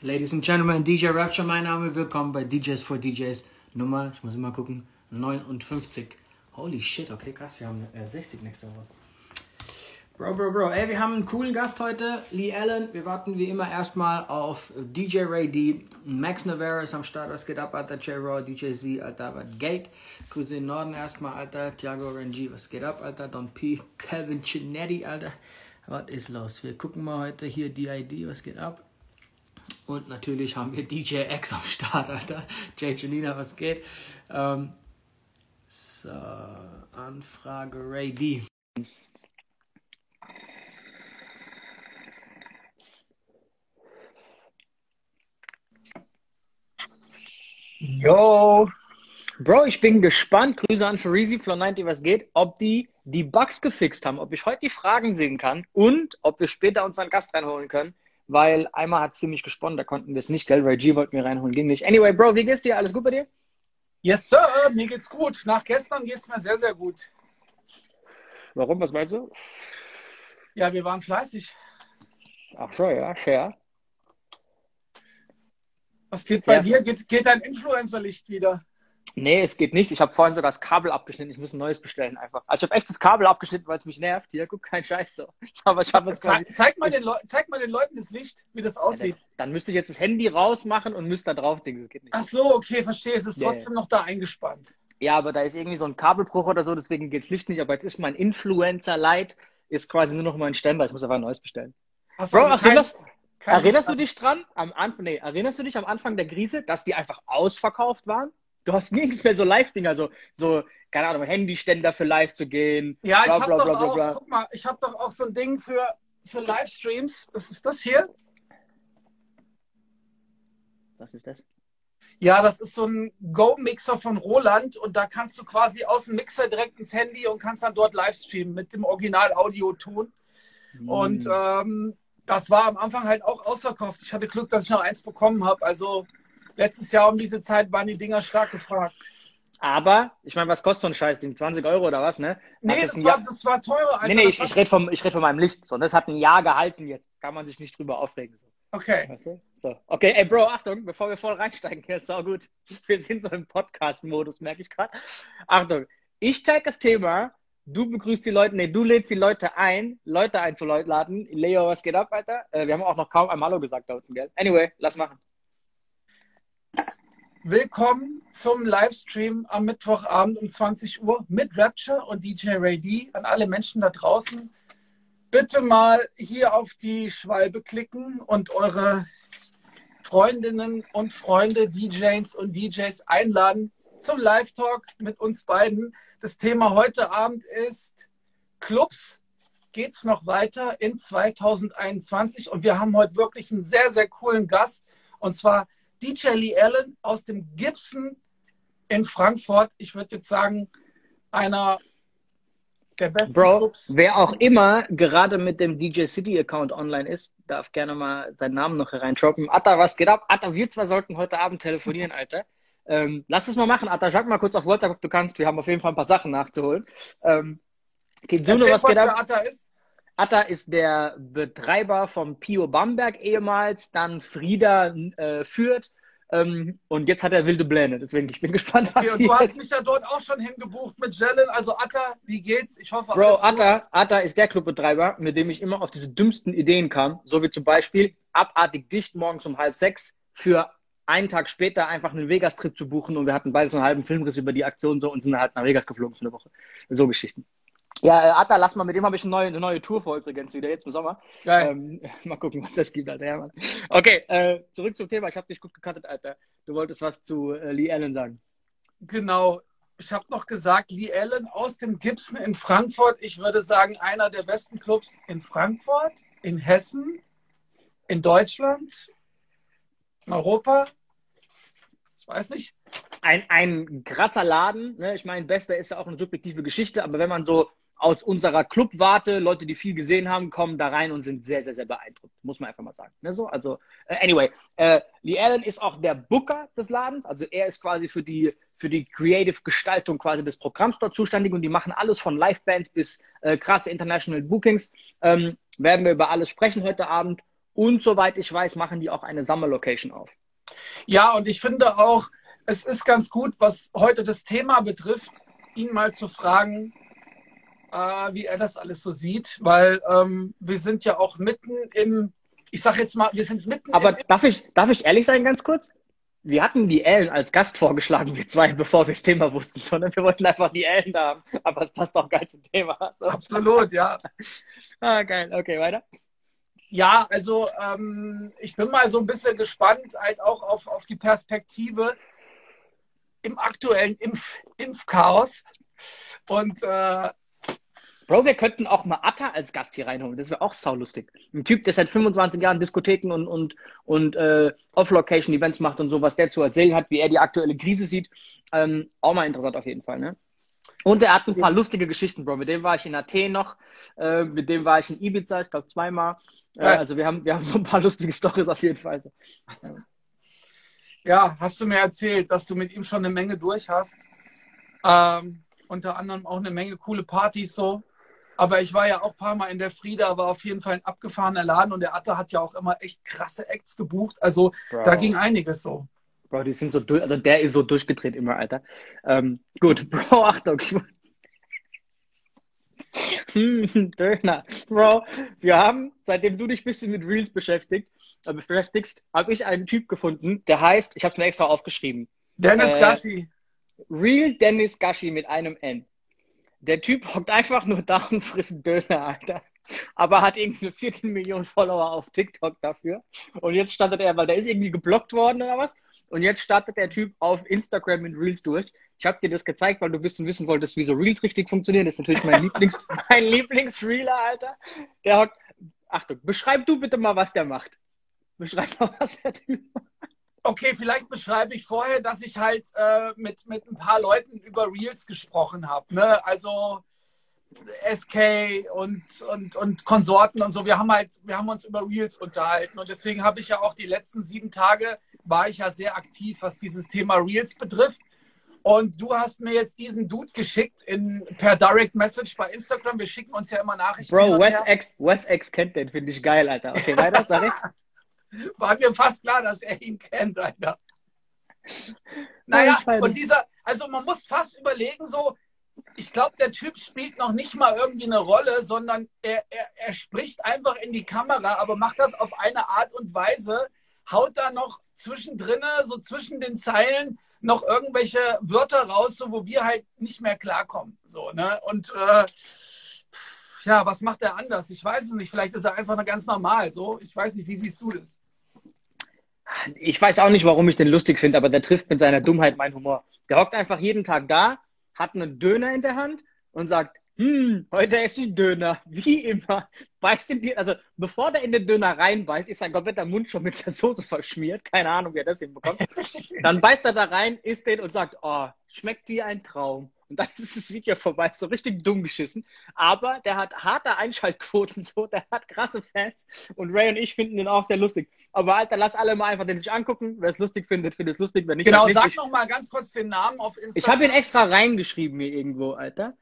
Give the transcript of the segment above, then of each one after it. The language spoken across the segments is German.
Ladies and Gentlemen, DJ Rapture, mein Name, willkommen bei DJs for DJs Nummer, ich muss immer gucken, 59. Holy shit, okay, krass, wir haben äh, 60 nächste Woche. Bro, Bro, Bro, ey, wir haben einen coolen Gast heute, Lee Allen. Wir warten wie immer erstmal auf DJ Ray D. Max Navarro ist am Start, was geht ab, Alter? J-Raw, DJ Z, Alter, was geht? Grüße in Norden erstmal, Alter. Thiago Rengi, was geht ab, Alter? Don P. Calvin Cinetti, Alter. Was ist los? Wir gucken mal heute hier DID, was geht ab? Und natürlich haben wir DJ X am Start, Alter. Jay Janina, was geht? Ähm, so, Anfrage Ray D. Yo! Bro, ich bin gespannt. Grüße an Farisi, Flow90, was geht, ob die die Bugs gefixt haben, ob ich heute die Fragen sehen kann und ob wir später unseren Gast reinholen können, weil einmal hat ziemlich gesponnen, da konnten wir es nicht, gell? Ray G wollten wir reinholen, ging nicht. Anyway, Bro, wie geht's dir? Alles gut bei dir? Yes, Sir, mir geht's gut. Nach gestern geht's mir sehr, sehr gut. Warum? Was meinst du? Ja, wir waren fleißig. Ach so, ja, fair. Was geht bei dir? Geht, geht dein Influencer-Licht wieder? Nee, es geht nicht. Ich habe vorhin sogar das Kabel abgeschnitten. Ich muss ein neues bestellen einfach. Also ich habe echt das Kabel abgeschnitten, weil es mich nervt. Hier, guck, kein Scheiß so. Aber ich habe jetzt quasi... zeig, zeig, mal den zeig mal den Leuten das Licht, wie das aussieht. Ja, dann, müsste ich jetzt das Handy rausmachen und müsste da drauf denken. Das geht nicht. Ach so, okay, verstehe. Es ist yeah. trotzdem noch da eingespannt. Ja, aber da ist irgendwie so ein Kabelbruch oder so, deswegen geht das Licht nicht. Aber jetzt ist mein Influencer-Light ist quasi nur noch mein Ständer. Ich muss einfach ein neues bestellen. So, Bro, ach, das, kein erinnerst du dich dran? Am Anfang, nee, erinnerst du dich am Anfang der Krise, dass die einfach ausverkauft waren? Du hast nirgends mehr so Live-Dinger, so, so, keine Ahnung, Handyständer für live zu gehen. Ja, bla, ich habe doch bla, auch, bla, guck mal, ich habe doch auch so ein Ding für, für Livestreams. Das ist das hier. Was ist das? Ja, das ist so ein Go-Mixer von Roland und da kannst du quasi aus dem Mixer direkt ins Handy und kannst dann dort Livestreamen mit dem Original-Audio-Ton. Mm. Und ähm, das war am Anfang halt auch ausverkauft. Ich hatte Glück, dass ich noch eins bekommen habe. Also letztes Jahr um diese Zeit waren die Dinger stark gefragt. Aber, ich meine, was kostet so ein Scheißding? 20 Euro oder was, ne? Nee, das, das war, das war teurer. Alter. Nee, nee, ich, ich rede vom, red von meinem Licht. So, das hat ein Jahr gehalten jetzt. Kann man sich nicht drüber aufregen. So. Okay. Weißt du? So. Okay, ey, Bro, Achtung, bevor wir voll reinsteigen, hier ist auch gut. Wir sind so im Podcast-Modus, merke ich gerade. Achtung, ich zeige das Thema, du begrüßt die Leute, nee, du lädst die Leute ein, Leute einzuladen. Leo, was geht ab, Alter? Äh, wir haben auch noch kaum einmal Hallo gesagt da unten, gell? Anyway, lass machen. Willkommen zum Livestream am Mittwochabend um 20 Uhr mit Rapture und DJ Ray D. An alle Menschen da draußen. Bitte mal hier auf die Schwalbe klicken und eure Freundinnen und Freunde, DJs und DJs einladen zum Live-Talk mit uns beiden. Das Thema heute Abend ist Clubs. Geht es noch weiter in 2021? Und wir haben heute wirklich einen sehr, sehr coolen Gast. Und zwar DJ Lee Allen aus dem Gibson in Frankfurt. Ich würde jetzt sagen, einer der besten Bro, Clubs. wer auch immer gerade mit dem DJ City Account online ist, darf gerne mal seinen Namen noch hereindroppen. Atta, was geht ab? Atta, wir zwei sollten heute Abend telefonieren, Alter. Ähm, lass es mal machen, Atta. Schlag mal kurz auf WhatsApp, ob du kannst. Wir haben auf jeden Fall ein paar Sachen nachzuholen. Ähm, Kitsuno, was geht ab? Atta ist? Atta ist der Betreiber vom Pio Bamberg ehemals, dann Frieda äh, führt ähm, und jetzt hat er wilde Pläne. Deswegen, ich bin gespannt, was okay, Du hast mich ja dort auch schon hingebucht mit Jellen. Also Atta, wie geht's? Ich hoffe, Bro, Atta, Atta ist der Clubbetreiber, mit dem ich immer auf diese dümmsten Ideen kam. So wie zum Beispiel abartig dicht morgens um halb sechs für einen Tag später einfach einen Vegas-Trip zu buchen und wir hatten beide so einen halben Filmriss über die Aktion so und sind halt nach Vegas geflogen für eine Woche. So Geschichten. Ja, äh, Atta, lass mal, mit dem habe ich eine neue, eine neue Tour vor übrigens wieder, jetzt im Sommer. Geil. Ähm, mal gucken, was das gibt, Alter. Ja, Mann. Okay, äh, zurück zum Thema. Ich habe dich gut gekattet, Alter. Du wolltest was zu äh, Lee Allen sagen. Genau. Ich habe noch gesagt, Lee Allen aus dem Gibson in Frankfurt. Ich würde sagen, einer der besten Clubs in Frankfurt, in Hessen, in Deutschland, in Europa. Ich weiß nicht. Ein, ein krasser Laden. Ne? Ich meine, Bester ist ja auch eine subjektive Geschichte, aber wenn man so aus unserer Clubwarte, Leute, die viel gesehen haben, kommen da rein und sind sehr, sehr, sehr beeindruckt. Muss man einfach mal sagen. Ne, so, also, äh, anyway, äh, Lee Allen ist auch der Booker des Ladens. Also er ist quasi für die, für die Creative Gestaltung quasi des Programms dort zuständig und die machen alles von Livebands bis äh, krasse International Bookings. Ähm, werden wir über alles sprechen heute Abend. Und soweit ich weiß, machen die auch eine Summer-Location auf. Ja, und ich finde auch, es ist ganz gut, was heute das Thema betrifft, ihn mal zu fragen, äh, wie er das alles so sieht, weil ähm, wir sind ja auch mitten im, ich sag jetzt mal, wir sind mitten Aber darf ich, darf ich ehrlich sein, ganz kurz? Wir hatten die Ellen als Gast vorgeschlagen, wir zwei, bevor wir das Thema wussten, sondern wir wollten einfach die Ellen da haben. Aber es passt auch geil zum Thema. So. Absolut, ja. ah, geil. Okay, weiter. Ja, also ähm, ich bin mal so ein bisschen gespannt, halt auch auf, auf die Perspektive im aktuellen Impf Impfchaos. Und äh, Bro, wir könnten auch mal Atta als Gast hier reinholen. Das wäre auch saulustig. Ein Typ, der seit 25 Jahren Diskotheken und, und, und äh, Off-Location-Events macht und so, was der zu erzählen hat, wie er die aktuelle Krise sieht. Ähm, auch mal interessant auf jeden Fall, ne? Und er hat ein paar lustige Geschichten, Bro. Mit dem war ich in Athen noch, äh, mit dem war ich in Ibiza, ich glaube zweimal. Äh, also wir haben, wir haben so ein paar lustige Stories auf jeden Fall. Ja. ja, hast du mir erzählt, dass du mit ihm schon eine Menge durch hast. Ähm, unter anderem auch eine Menge coole Partys so. Aber ich war ja auch ein paar Mal in der Frieda, war auf jeden Fall ein abgefahrener Laden und der Atta hat ja auch immer echt krasse Acts gebucht. Also Bro. da ging einiges so. Bro, die sind so durch, also der ist so durchgedreht immer, Alter. Ähm, gut, Bro, Achtung. hm, Döner. Bro, wir haben, seitdem du dich ein bisschen mit Reels beschäftigt, äh, beschäftigst, habe ich einen Typ gefunden, der heißt, ich habe es mir extra aufgeschrieben. Dennis äh, Gashi. Real Dennis Gashi mit einem N. Der Typ hockt einfach nur da und frisst Döner, Alter. Aber hat irgendwie eine Viertelmillion Follower auf TikTok dafür. Und jetzt startet er, weil der ist irgendwie geblockt worden oder was. Und jetzt startet der Typ auf Instagram in Reels durch. Ich habe dir das gezeigt, weil du ein bisschen wissen wolltest, wie so Reels richtig funktionieren. Das ist natürlich mein Lieblings, mein Lieblingsreeler, Alter. Der hockt, Achtung, beschreib du bitte mal, was der macht. Beschreib mal, was der Typ macht. Okay, vielleicht beschreibe ich vorher, dass ich halt äh, mit, mit ein paar Leuten über Reels gesprochen habe. Ne? Also SK und, und, und Konsorten und so. Wir haben halt, wir haben uns über Reels unterhalten. Und deswegen habe ich ja auch die letzten sieben Tage war ich ja sehr aktiv, was dieses Thema Reels betrifft. Und du hast mir jetzt diesen Dude geschickt in, per Direct Message bei Instagram. Wir schicken uns ja immer Nachrichten. Bro, Wes X, Wes X kennt den, finde ich geil, Alter. Okay, weiter, sorry. War mir fast klar, dass er ihn kennt, Alter. Naja, und dieser, also man muss fast überlegen, so, ich glaube, der Typ spielt noch nicht mal irgendwie eine Rolle, sondern er, er, er spricht einfach in die Kamera, aber macht das auf eine Art und Weise, haut da noch zwischendrin, so zwischen den Zeilen, noch irgendwelche Wörter raus, so, wo wir halt nicht mehr klarkommen. So, ne? Und äh, ja, was macht er anders? Ich weiß es nicht. Vielleicht ist er einfach ganz normal. So, ich weiß nicht, wie siehst du das? Ich weiß auch nicht, warum ich den lustig finde, aber der trifft mit seiner Dummheit meinen Humor. Der hockt einfach jeden Tag da, hat einen Döner in der Hand und sagt, hm, heute esse ich Döner. Wie immer. Beißt in die, also bevor der in den Döner reinbeißt, ist sein kompletter Mund schon mit der Soße verschmiert. Keine Ahnung, wie er das hinbekommt. Dann beißt er da rein, isst den und sagt, oh, schmeckt wie ein Traum. Und dann ist das Video vorbei, so richtig dumm geschissen. Aber der hat harte Einschaltquoten, so, der hat krasse Fans. Und Ray und ich finden den auch sehr lustig. Aber Alter, lass alle mal einfach den sich angucken. Wer es lustig findet, findet es lustig. Wer nicht, genau, sag noch mal ganz kurz den Namen auf Instagram. Ich habe ihn extra reingeschrieben hier irgendwo, Alter.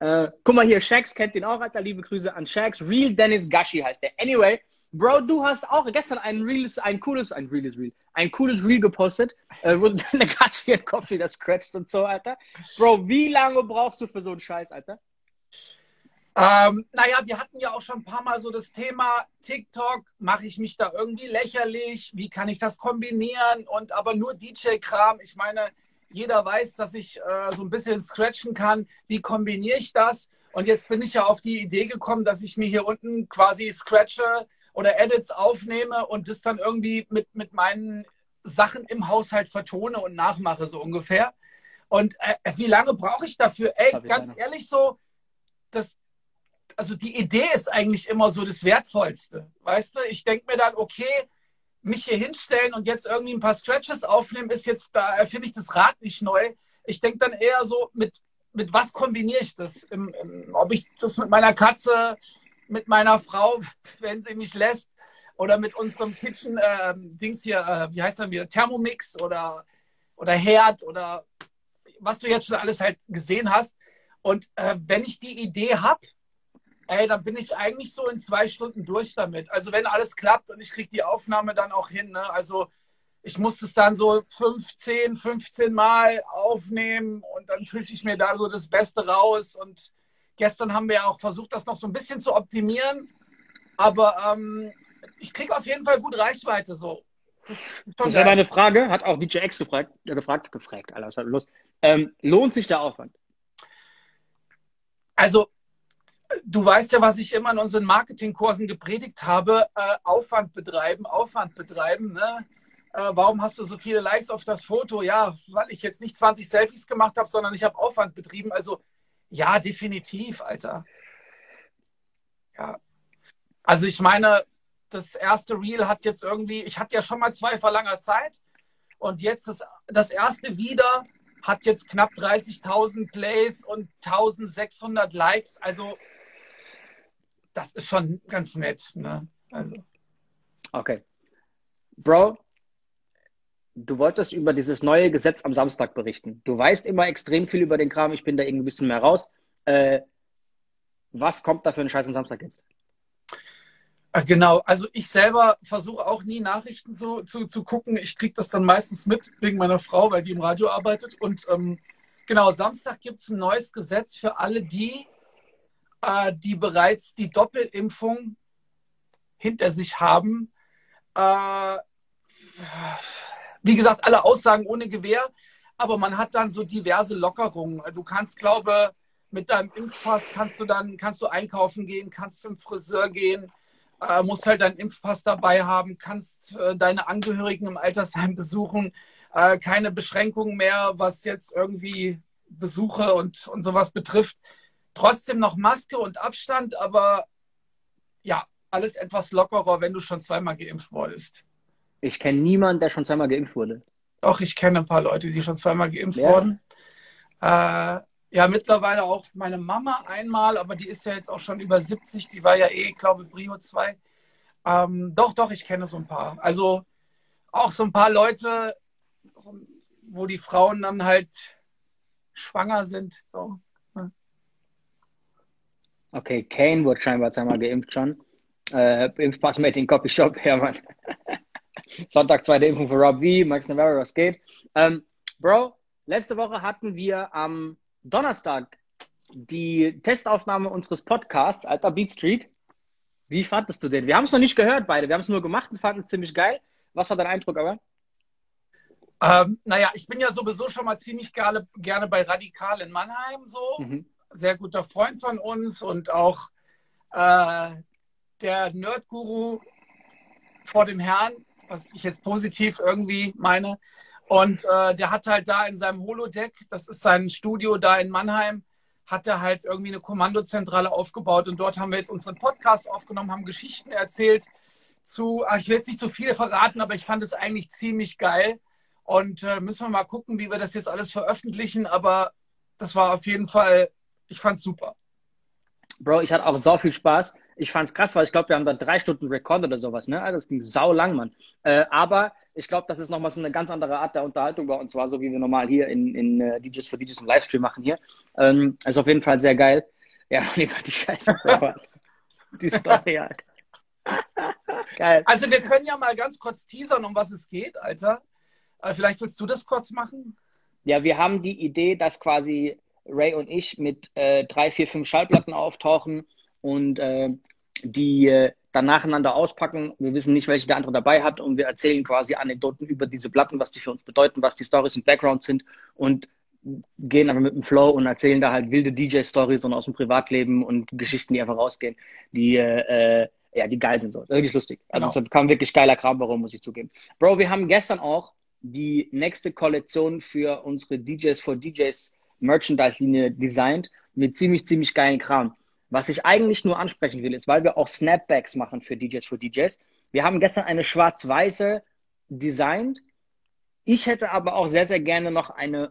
Äh, guck mal hier, Shax kennt den auch, Alter. Liebe Grüße an Shax. Real Dennis Gashi heißt der. Anyway, Bro, du hast auch gestern ein reales, ein cooles, ein reales Reel, ein cooles Reel gepostet, äh, wo deine Katze ihren Kopf wieder scratcht und so, Alter. Bro, wie lange brauchst du für so einen Scheiß, Alter? Ähm, naja, wir hatten ja auch schon ein paar Mal so das Thema TikTok, mache ich mich da irgendwie lächerlich, wie kann ich das kombinieren und aber nur DJ-Kram. Ich meine, jeder weiß, dass ich äh, so ein bisschen scratchen kann. Wie kombiniere ich das? Und jetzt bin ich ja auf die Idee gekommen, dass ich mir hier unten quasi scratche, oder Edits aufnehme und das dann irgendwie mit, mit meinen Sachen im Haushalt vertone und nachmache, so ungefähr. Und äh, wie lange brauche ich dafür? Ey, ganz ehrlich, so, das, also die Idee ist eigentlich immer so das Wertvollste. Weißt du, ich denke mir dann, okay, mich hier hinstellen und jetzt irgendwie ein paar Scratches aufnehmen, ist jetzt, da erfinde ich das Rad nicht neu. Ich denke dann eher so, mit, mit was kombiniere ich das? Im, im, ob ich das mit meiner Katze mit meiner Frau, wenn sie mich lässt, oder mit unserem Kitchen-Dings äh, hier, äh, wie heißt das wieder, Thermomix oder, oder Herd oder was du jetzt schon alles halt gesehen hast. Und äh, wenn ich die Idee habe, ey, dann bin ich eigentlich so in zwei Stunden durch damit. Also wenn alles klappt und ich kriege die Aufnahme dann auch hin, ne? Also ich muss es dann so 15, 15 Mal aufnehmen und dann fische ich mir da so das Beste raus. Und gestern haben wir ja auch versucht, das noch so ein bisschen zu optimieren. Aber ähm, ich kriege auf jeden Fall gut Reichweite so. Das, das wäre meine Frage, hat auch DJ X gefragt, äh, gefragt, gefragt, alles hat Lust. Ähm, lohnt sich der Aufwand? Also, du weißt ja, was ich immer in unseren Marketingkursen gepredigt habe: äh, Aufwand betreiben, Aufwand betreiben. Ne? Äh, warum hast du so viele Likes auf das Foto? Ja, weil ich jetzt nicht 20 Selfies gemacht habe, sondern ich habe Aufwand betrieben. Also, ja, definitiv, Alter. Ja. Also, ich meine, das erste Reel hat jetzt irgendwie, ich hatte ja schon mal zwei vor langer Zeit und jetzt das, das erste wieder hat jetzt knapp 30.000 Plays und 1.600 Likes. Also das ist schon ganz nett. Ne? Also. Okay. Bro, du wolltest über dieses neue Gesetz am Samstag berichten. Du weißt immer extrem viel über den Kram. Ich bin da irgendwie ein bisschen mehr raus. Äh, was kommt da für einen Scheiß am Samstag jetzt? Äh, genau, also ich selber versuche auch nie Nachrichten so, zu, zu gucken. Ich kriege das dann meistens mit wegen meiner Frau, weil die im Radio arbeitet. Und ähm, genau, Samstag gibt es ein neues Gesetz für alle die, äh, die bereits die Doppelimpfung hinter sich haben. Äh, wie gesagt, alle Aussagen ohne Gewehr, aber man hat dann so diverse Lockerungen. Du kannst, glaube mit deinem Impfpass kannst du dann kannst du einkaufen gehen, kannst zum Friseur gehen äh, musst halt deinen Impfpass dabei haben, kannst äh, deine Angehörigen im Altersheim besuchen, äh, keine Beschränkungen mehr, was jetzt irgendwie Besuche und, und sowas betrifft. Trotzdem noch Maske und Abstand, aber ja, alles etwas lockerer, wenn du schon zweimal geimpft wurdest. Ich kenne niemanden, der schon zweimal geimpft wurde. Doch, ich kenne ein paar Leute, die schon zweimal geimpft ja. wurden. Äh, ja, mittlerweile auch meine Mama einmal, aber die ist ja jetzt auch schon über 70. Die war ja eh, glaube ich, Brio 2. Ähm, doch, doch, ich kenne so ein paar. Also auch so ein paar Leute, wo die Frauen dann halt schwanger sind. So. Ne? Okay, Kane wurde scheinbar zweimal geimpft schon. Äh, Impfpass mit in Copy Shop, ja, Mann. Sonntag zweite Impfung für Rob V, Max Navarro, was geht. Ähm, Bro, letzte Woche hatten wir am Donnerstag die Testaufnahme unseres Podcasts, Alter Beat Street. Wie fandest du den? Wir haben es noch nicht gehört, beide. Wir haben es nur gemacht und fanden es ziemlich geil. Was war dein Eindruck aber? Ähm, naja, ich bin ja sowieso schon mal ziemlich gerne, gerne bei Radikal in Mannheim so. Mhm. Sehr guter Freund von uns und auch äh, der Nerdguru vor dem Herrn, was ich jetzt positiv irgendwie meine, und äh, der hat halt da in seinem Holodeck, das ist sein Studio da in Mannheim, hat er halt irgendwie eine Kommandozentrale aufgebaut. Und dort haben wir jetzt unseren Podcast aufgenommen, haben Geschichten erzählt zu, ach, ich will jetzt nicht so viele verraten, aber ich fand es eigentlich ziemlich geil. Und äh, müssen wir mal gucken, wie wir das jetzt alles veröffentlichen. Aber das war auf jeden Fall, ich fand es super. Bro, ich hatte auch so viel Spaß ich fand es krass, weil ich glaube, wir haben da drei Stunden Rekord oder sowas, ne? Das ging sau lang, Mann. Äh, aber ich glaube, das ist nochmal so eine ganz andere Art der Unterhaltung bei uns war, so wie wir normal hier in, in uh, DJs für DJs im Livestream machen hier. Ähm, ist auf jeden Fall sehr geil. Ja, lieber die Scheiße. die Story halt. geil. Also wir können ja mal ganz kurz teasern, um was es geht, Alter. Äh, vielleicht willst du das kurz machen? Ja, wir haben die Idee, dass quasi Ray und ich mit äh, drei, vier, fünf Schallplatten auftauchen und äh, die äh, dann nacheinander auspacken. Wir wissen nicht, welche der andere dabei hat und wir erzählen quasi Anekdoten über diese Platten, was die für uns bedeuten, was die Stories und Backgrounds sind und gehen aber mit dem Flow und erzählen da halt wilde DJ-Stories und aus dem Privatleben und Geschichten, die einfach rausgehen, die äh, ja, die geil sind so. Das ist wirklich lustig. Also genau. es kam wirklich geiler Kram warum muss ich zugeben. Bro, wir haben gestern auch die nächste Kollektion für unsere DJs for DJs Merchandise-Linie designt mit ziemlich, ziemlich geilen Kram. Was ich eigentlich nur ansprechen will, ist, weil wir auch Snapbacks machen für DJs für DJs. Wir haben gestern eine schwarz-weiße designt. Ich hätte aber auch sehr, sehr gerne noch eine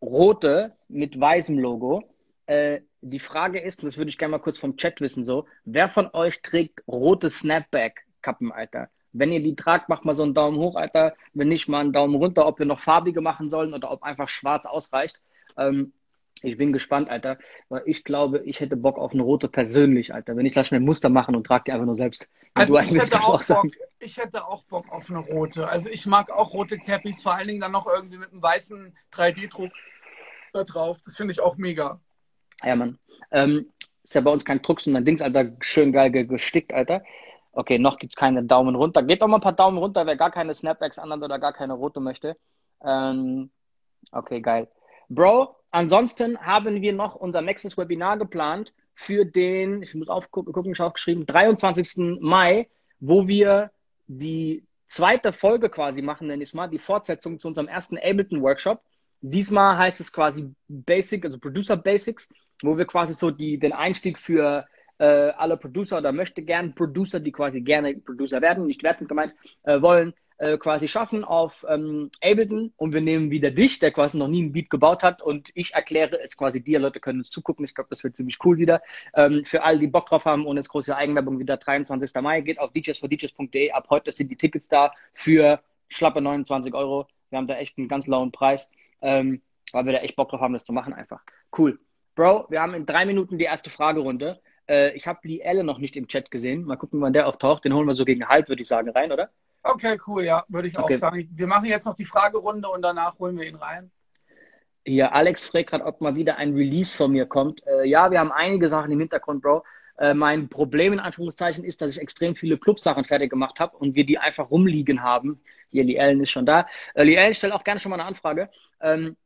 rote mit weißem Logo. Äh, die Frage ist, und das würde ich gerne mal kurz vom Chat wissen, so, wer von euch trägt rote Snapback-Kappen, Alter? Wenn ihr die tragt, macht mal so einen Daumen hoch, Alter. Wenn nicht, mal einen Daumen runter, ob wir noch farbige machen sollen oder ob einfach schwarz ausreicht. Ähm, Ich bin gespannt, Alter, weil ich glaube, ich hätte Bock auf eine rote persönlich, Alter. Wenn ich lass mir ein Muster machen und trage die einfach nur selbst. Also ich hätte, auch Bock, ich hätte auch Bock auf eine rote. Also ich mag auch rote Cappies, vor allen Dingen dann noch irgendwie mit einem weißen 3D-Druck da drauf. Das finde ich auch mega. Ja, Mann. Ähm, ist ja bei uns kein Druck, sondern Dings, Alter, schön geil gestickt, Alter. Okay, noch gibt es keine Daumen runter. Geht doch mal ein paar Daumen runter, wer gar keine Snapbacks anhat oder gar keine rote möchte. Ähm, okay, geil. Bro, ansonsten haben wir noch unser nächstes Webinar geplant für den, ich muss aufgucken, ich habe aufgeschrieben, 23. Mai, wo wir die zweite Folge quasi machen, nenne ich es mal, die Fortsetzung zu unserem ersten Ableton-Workshop. Diesmal heißt es quasi Basic, also Producer Basics, wo wir quasi so die, den Einstieg für äh, alle Producer oder möchte gern Producer, die quasi gerne Producer werden, nicht wertend gemeint, äh, wollen, äh, quasi schaffen auf ähm, Ableton und wir nehmen wieder dich, der quasi noch nie ein Beat gebaut hat und ich erkläre es quasi dir. Leute können uns zugucken. Ich glaube, das wird ziemlich cool wieder. Ähm, für alle, die Bock drauf haben und jetzt große Eigenwerbung wieder 23. Mai geht auf djs4djs.de. Ab heute sind die Tickets da für schlappe 29 Euro. Wir haben da echt einen ganz lauen Preis, ähm, weil wir da echt Bock drauf haben, das zu machen einfach. Cool. Bro, wir haben in drei Minuten die erste Fragerunde. Äh, ich habe Lee Elle noch nicht im Chat gesehen. Mal gucken, wann der auftaucht. Den holen wir so gegen halb, würde ich sagen, rein, oder? Okay, cool, ja, würde ich okay. auch sagen. Wir machen jetzt noch die Fragerunde und danach holen wir ihn rein. Hier, Alex fragt gerade, ob mal wieder ein Release von mir kommt. Äh, ja, wir haben einige Sachen im Hintergrund, Bro. Äh, mein Problem in Anführungszeichen ist, dass ich extrem viele Clubsachen fertig gemacht habe und wir die einfach rumliegen haben. Hier, Liellen ist schon da. Äh, Liellen stellt auch gerne schon mal eine Anfrage. Ähm,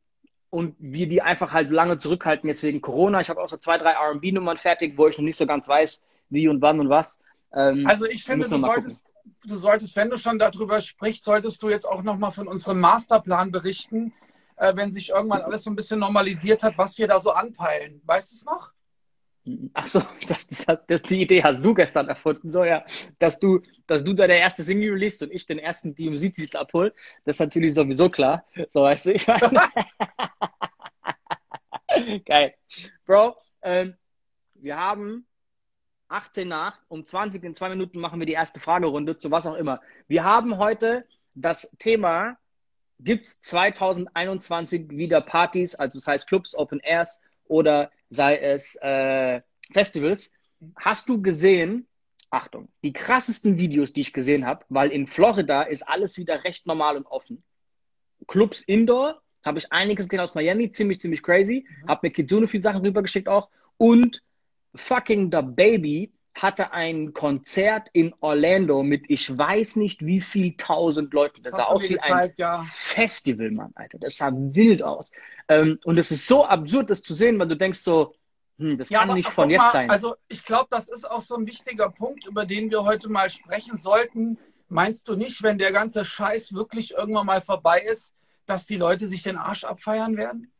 und wir die einfach halt lange zurückhalten jetzt wegen Corona. Ich habe auch so zwei, drei R&B-Nummern fertig, wo ich noch nicht so ganz weiß, wie und wann und was. Ähm, also ich finde, du solltest, du solltest, wenn du schon darüber sprichst, solltest du jetzt auch nochmal von unserem Masterplan berichten, äh, wenn sich irgendwann alles so ein bisschen normalisiert hat, was wir da so anpeilen. Weißt du es noch? Ach so, das, das, das, die Idee hast du gestern erfunden, so ja, dass du, dass du deine erste Single release und ich den ersten DMZ-Titel abhol, das ist natürlich sowieso klar. So weißt du, ich meine. Geil. Bro, ähm, wir haben 18 nach, um 20 in zwei Minuten machen wir die erste Fragerunde zu was auch immer. Wir haben heute das Thema, gibt es 2021 wieder Partys, also das heißt Clubs, Open Airs oder sei es äh, Festivals. Hast du gesehen, Achtung, die krassesten Videos, die ich gesehen habe, weil in Florida ist alles wieder recht normal und offen. Clubs Indoor, habe ich einiges gesehen aus Miami, ziemlich, ziemlich crazy. Mhm. Habe mir Kitsune viele Sachen rübergeschickt auch. Und fucking The Baby hatte ein Konzert in Orlando mit ich weiß nicht wie viel tausend Leuten. Das sah aus wie ein ja. Festival, Mann, Alter. Das sah wild aus. Ähm, und es ist so absurd, das zu sehen, weil du denkst so, hm, das ja, kann nicht von jetzt mal, sein. Also ich glaube, das ist auch so ein wichtiger Punkt, über den wir heute mal sprechen sollten. Meinst du nicht, wenn der ganze Scheiß wirklich irgendwann mal vorbei ist, dass die Leute sich den Arsch abfeiern werden?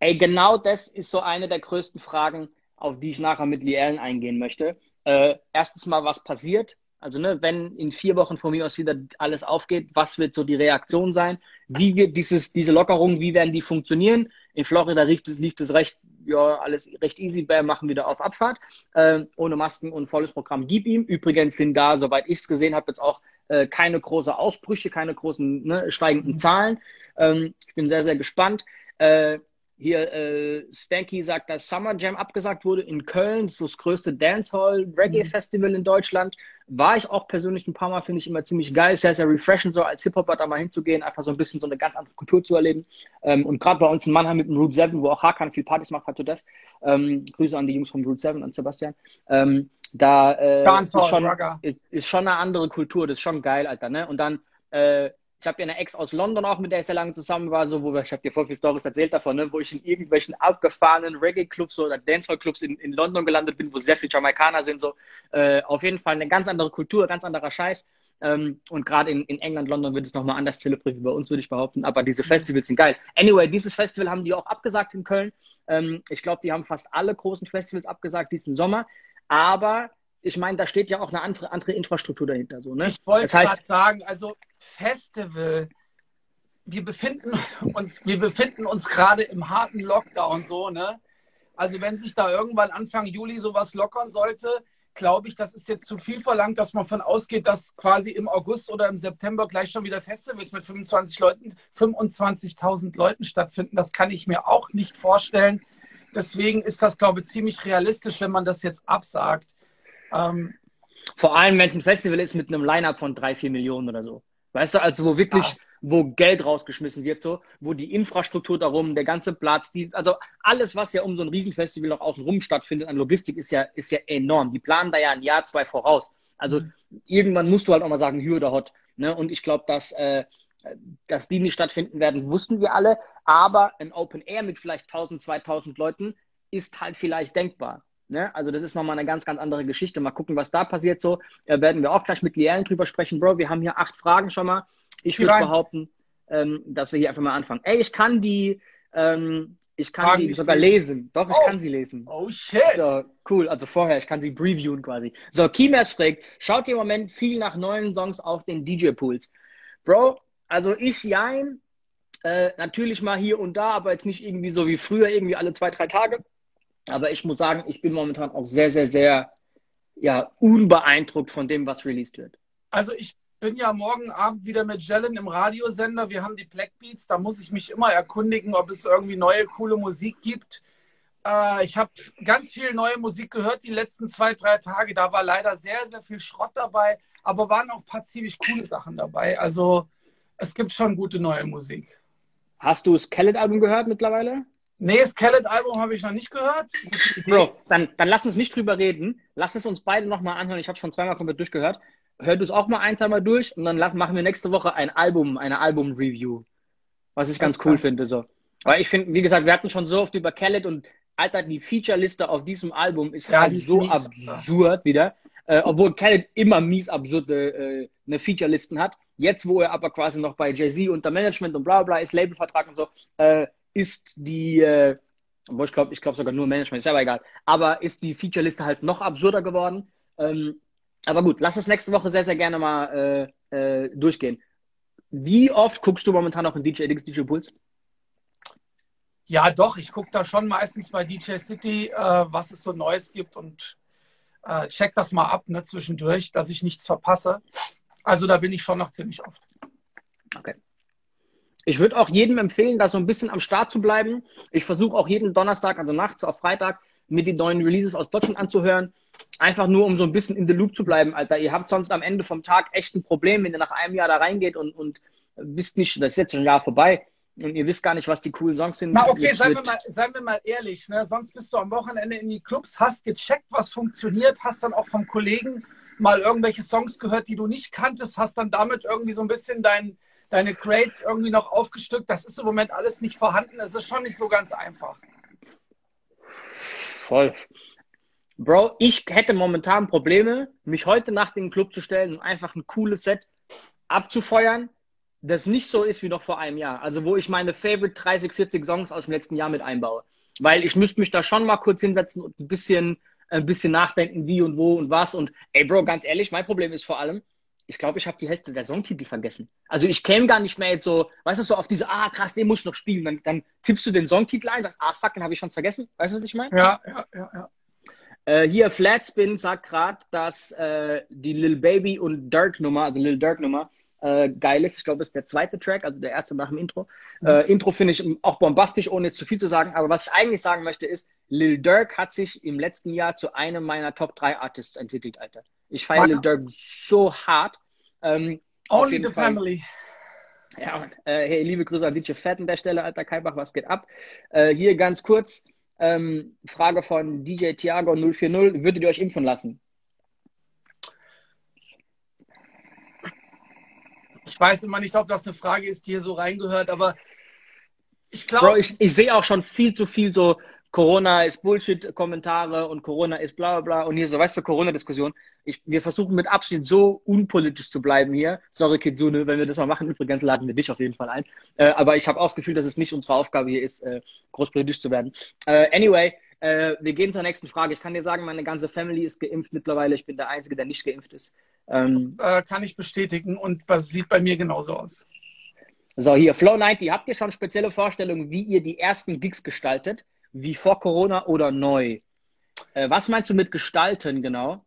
Ey, genau das ist so eine der größten Fragen auf die ich nachher mit Lee Allen eingehen möchte. Äh, erstens mal, was passiert? Also, ne, wenn in vier Wochen von mir aus wieder alles aufgeht, was wird so die Reaktion sein? Wie wird dieses, diese Lockerungen, wie werden die funktionieren? In Florida lief es, lief es recht, ja, alles recht easy, Bam, machen wieder auf Abfahrt, äh, ohne Masken und volles Programm, gib ihm. Übrigens sind da, soweit ich es gesehen habe, jetzt auch äh, keine großen Ausbrüche, keine großen ne, steigenden Zahlen. Ähm, ich bin sehr, sehr gespannt. Äh, hier, äh, Stanky sagt, dass Summer Jam abgesagt wurde in Köln, so das größte Dancehall-Reggae-Festival in Deutschland. War ich auch persönlich ein paar Mal, finde ich immer ziemlich geil, sehr, sehr refreshing, so als Hip-Hopper da mal hinzugehen, einfach so ein bisschen so eine ganz andere Kultur zu erleben. Ähm, und gerade bei uns in Mannheim mit dem Route 7, wo auch Hakan viel Partys macht, hat to Death. Ähm, Grüße an die Jungs vom Route 7 und Sebastian. Ähm, da äh, ist, schon, ist, schon eine andere Kultur, das ist schon geil, Alter, ne? Und dann äh, ich habe ja eine Ex aus London auch, mit der ich sehr lange zusammen war, so, wo wir, ich habe dir voll viele Stories erzählt davon, ne, wo ich in irgendwelchen abgefahrenen Reggae-Clubs oder Dancehall-Clubs in, in London gelandet bin, wo sehr viele Jamaikaner sind, so. Äh, auf jeden Fall eine ganz andere Kultur, ganz anderer Scheiß. Ähm, und gerade in, in England, London wird es nochmal anders zelebriert wie bei uns, würde ich behaupten. Aber diese Festivals sind geil. Anyway, dieses Festival haben die auch abgesagt in Köln. Ähm, ich glaube, die haben fast alle großen Festivals abgesagt diesen Sommer. Aber ich meine, da steht ja auch eine andere, andere Infrastruktur dahinter. So, ne? Ich wollte das heißt, gerade sagen, also Festival, wir befinden uns, wir befinden uns gerade im harten Lockdown so, ne? Also wenn sich da irgendwann Anfang Juli sowas lockern sollte, glaube ich, das ist jetzt zu viel verlangt, dass man von ausgeht, dass quasi im August oder im September gleich schon wieder Festivals mit 25 Leuten, 25.000 Leuten stattfinden. Das kann ich mir auch nicht vorstellen. Deswegen ist das, glaube ich, ziemlich realistisch, wenn man das jetzt absagt. Ähm, Vor allem, wenn es ein Festival ist mit einem Line-Up von drei, vier Millionen oder so. Weißt du, also wo wirklich, ja. wo Geld rausgeschmissen wird, so, wo die Infrastruktur darum, der ganze Platz, die, also alles, was ja um so ein Riesenfestival noch außenrum stattfindet an Logistik, ist ja, ist ja enorm. Die planen da ja ein Jahr, zwei voraus. Also mhm. irgendwann musst du halt auch mal sagen, hier oder hot. Ne? Und ich glaube, dass, äh, dass die nicht stattfinden werden, wussten wir alle. Aber ein Open Air mit vielleicht 1000, 2000 Leuten ist halt vielleicht denkbar. Ne? Also das ist nochmal eine ganz, ganz andere Geschichte. Mal gucken, was da passiert so. Da werden wir auch gleich mit Lielen drüber sprechen. Bro, wir haben hier acht Fragen schon mal. Ich würde behaupten, ähm, dass wir hier einfach mal anfangen. Ey, ich kann die, ähm, ich kann Fragen die sogar lesen. lesen. Doch, ich oh. kann sie lesen. Oh shit. So, cool. Also vorher, ich kann sie previewen quasi. So, Kimers fragt, schaut ihr im Moment viel nach neuen Songs auf den DJ-Pools? Bro, also ich, jein, äh, natürlich mal hier und da, aber jetzt nicht irgendwie so wie früher, irgendwie alle zwei, drei Tage. Aber ich muss sagen, ich bin momentan auch sehr, sehr, sehr ja, unbeeindruckt von dem, was released wird. Also ich bin ja morgen Abend wieder mit Jellen im Radiosender. Wir haben die Black Beats. Da muss ich mich immer erkundigen, ob es irgendwie neue, coole Musik gibt. Äh, ich habe ganz viel neue Musik gehört die letzten zwei, drei Tage. Da war leider sehr, sehr viel Schrott dabei, aber waren auch ein paar ziemlich coole Sachen dabei. Also es gibt schon gute neue Musik. Hast du das Khaled-Album gehört mittlerweile? Nee, das Khaled-Album habe ich noch nicht gehört. Bro, dann, dann lass uns nicht drüber reden. Lass es uns beide nochmal anhören. Ich habe schon zweimal komplett durchgehört. Hör du es auch mal ein, zweimal durch und dann machen wir nächste Woche ein Album, eine Album-Review. Was ich ganz cool finde. So. Weil ich finde, wie gesagt, wir hatten schon so oft über Khaled und Alter, die Feature-Liste auf diesem Album ist ja, halt so mies, absurd wieder. Äh, obwohl Khaled immer mies absurde äh, eine Feature-Listen hat. Jetzt, wo er aber quasi noch bei Jay-Z unter Management und bla bla ist, Labelvertrag und so, äh, ist die, äh, obwohl ich glaube, ich glaube sogar nur Management, ist aber egal, aber ist die Feature-Liste halt noch absurder geworden. Ähm, aber gut, lass es nächste Woche sehr, sehr gerne mal äh, äh, durchgehen. Wie oft guckst du momentan noch in DJ Dix, DJ Puls? Ja, doch, ich gucke da schon meistens bei DJ City, äh, was es so Neues gibt und äh, check das mal ab ne, zwischendurch, dass ich nichts verpasse. Also da bin ich schon noch ziemlich oft. Ich würde auch jedem empfehlen, da so ein bisschen am Start zu bleiben. Ich versuche auch jeden Donnerstag, also nachts auf Freitag, mir die neuen Releases aus Deutschland anzuhören. Einfach nur, um so ein bisschen in the loop zu bleiben, Alter. Ihr habt sonst am Ende vom Tag echt ein Problem, wenn ihr nach einem Jahr da reingeht und, und wisst nicht, das ist jetzt schon ein Jahr vorbei und ihr wisst gar nicht, was die coolen Songs sind. Na, okay, seien wir, mal, seien wir mal ehrlich. Ne? Sonst bist du am Wochenende in die Clubs, hast gecheckt, was funktioniert, hast dann auch vom Kollegen mal irgendwelche Songs gehört, die du nicht kanntest, hast dann damit irgendwie so ein bisschen dein, deine Crates irgendwie noch aufgestückt. Das ist im Moment alles nicht vorhanden. Es ist schon nicht so ganz einfach. Voll. Bro, ich hätte momentan Probleme, mich heute Nacht in den Club zu stellen und einfach ein cooles Set abzufeuern, das nicht so ist wie noch vor einem Jahr. Also wo ich meine Favorite 30, 40 Songs aus dem letzten Jahr mit einbaue. Weil ich müsste mich da schon mal kurz hinsetzen und ein bisschen, ein bisschen nachdenken, wie und wo und was. Und ey Bro, ganz ehrlich, mein Problem ist vor allem, ich glaube, ich habe die Hälfte der Songtitel vergessen. Also ich käme gar nicht mehr jetzt so, weißt du, so auf diese, ah krass, den muss ich noch spielen. Dann, dann tippst du den Songtitel ein, sagst, ah fuck, den habe ich schon vergessen. Weißt du, was ich meine? Ja, ja, ja, ja. Äh, hier, Flatspin sagt gerade, dass äh, die Lil Baby und Dirk Nummer, also Lil Dirk Nummer, äh, geil ist. Ich glaube, das ist der zweite Track, also der erste nach dem Intro. Mhm. Äh, Intro finde ich auch bombastisch, ohne jetzt zu viel zu sagen. Aber was ich eigentlich sagen möchte, ist, Lil Durk hat sich im letzten Jahr zu einem meiner Top 3 Artists entwickelt, Alter. Ich feiere Durk so hart. Ähm, Only the Fall. family. Ja, äh, hey, liebe Grüße an DJ Fett an der Stelle, Alter Kaibach, was geht ab? Äh, hier ganz kurz, ähm, Frage von DJ Thiago 040, würdet ihr euch impfen lassen? Ich weiß immer nicht, ob das eine Frage ist, die hier so reingehört, aber ich glaube. Bro, ich, ich sehe auch schon viel zu viel so Corona ist Bullshit-Kommentare und Corona ist bla bla bla und hier so, weißt du, Corona-Diskussion. Wir versuchen mit Abschied so unpolitisch zu bleiben hier. Sorry, Kitsune, wenn wir das mal machen. Übrigens laden wir dich auf jeden Fall ein. Äh, aber ich habe auch das Gefühl, dass es nicht unsere Aufgabe hier ist, äh, großpolitisch zu werden. Äh, anyway, äh, wir gehen zur nächsten Frage. Ich kann dir sagen, meine ganze Family ist geimpft mittlerweile. Ich bin der Einzige, der nicht geimpft ist. Ähm, äh, kann ich bestätigen und das sieht bei mir genauso aus. So, hier, Flow90, habt ihr schon spezielle Vorstellungen, wie ihr die ersten Gigs gestaltet? Wie vor Corona oder neu? Äh, was meinst du mit gestalten genau?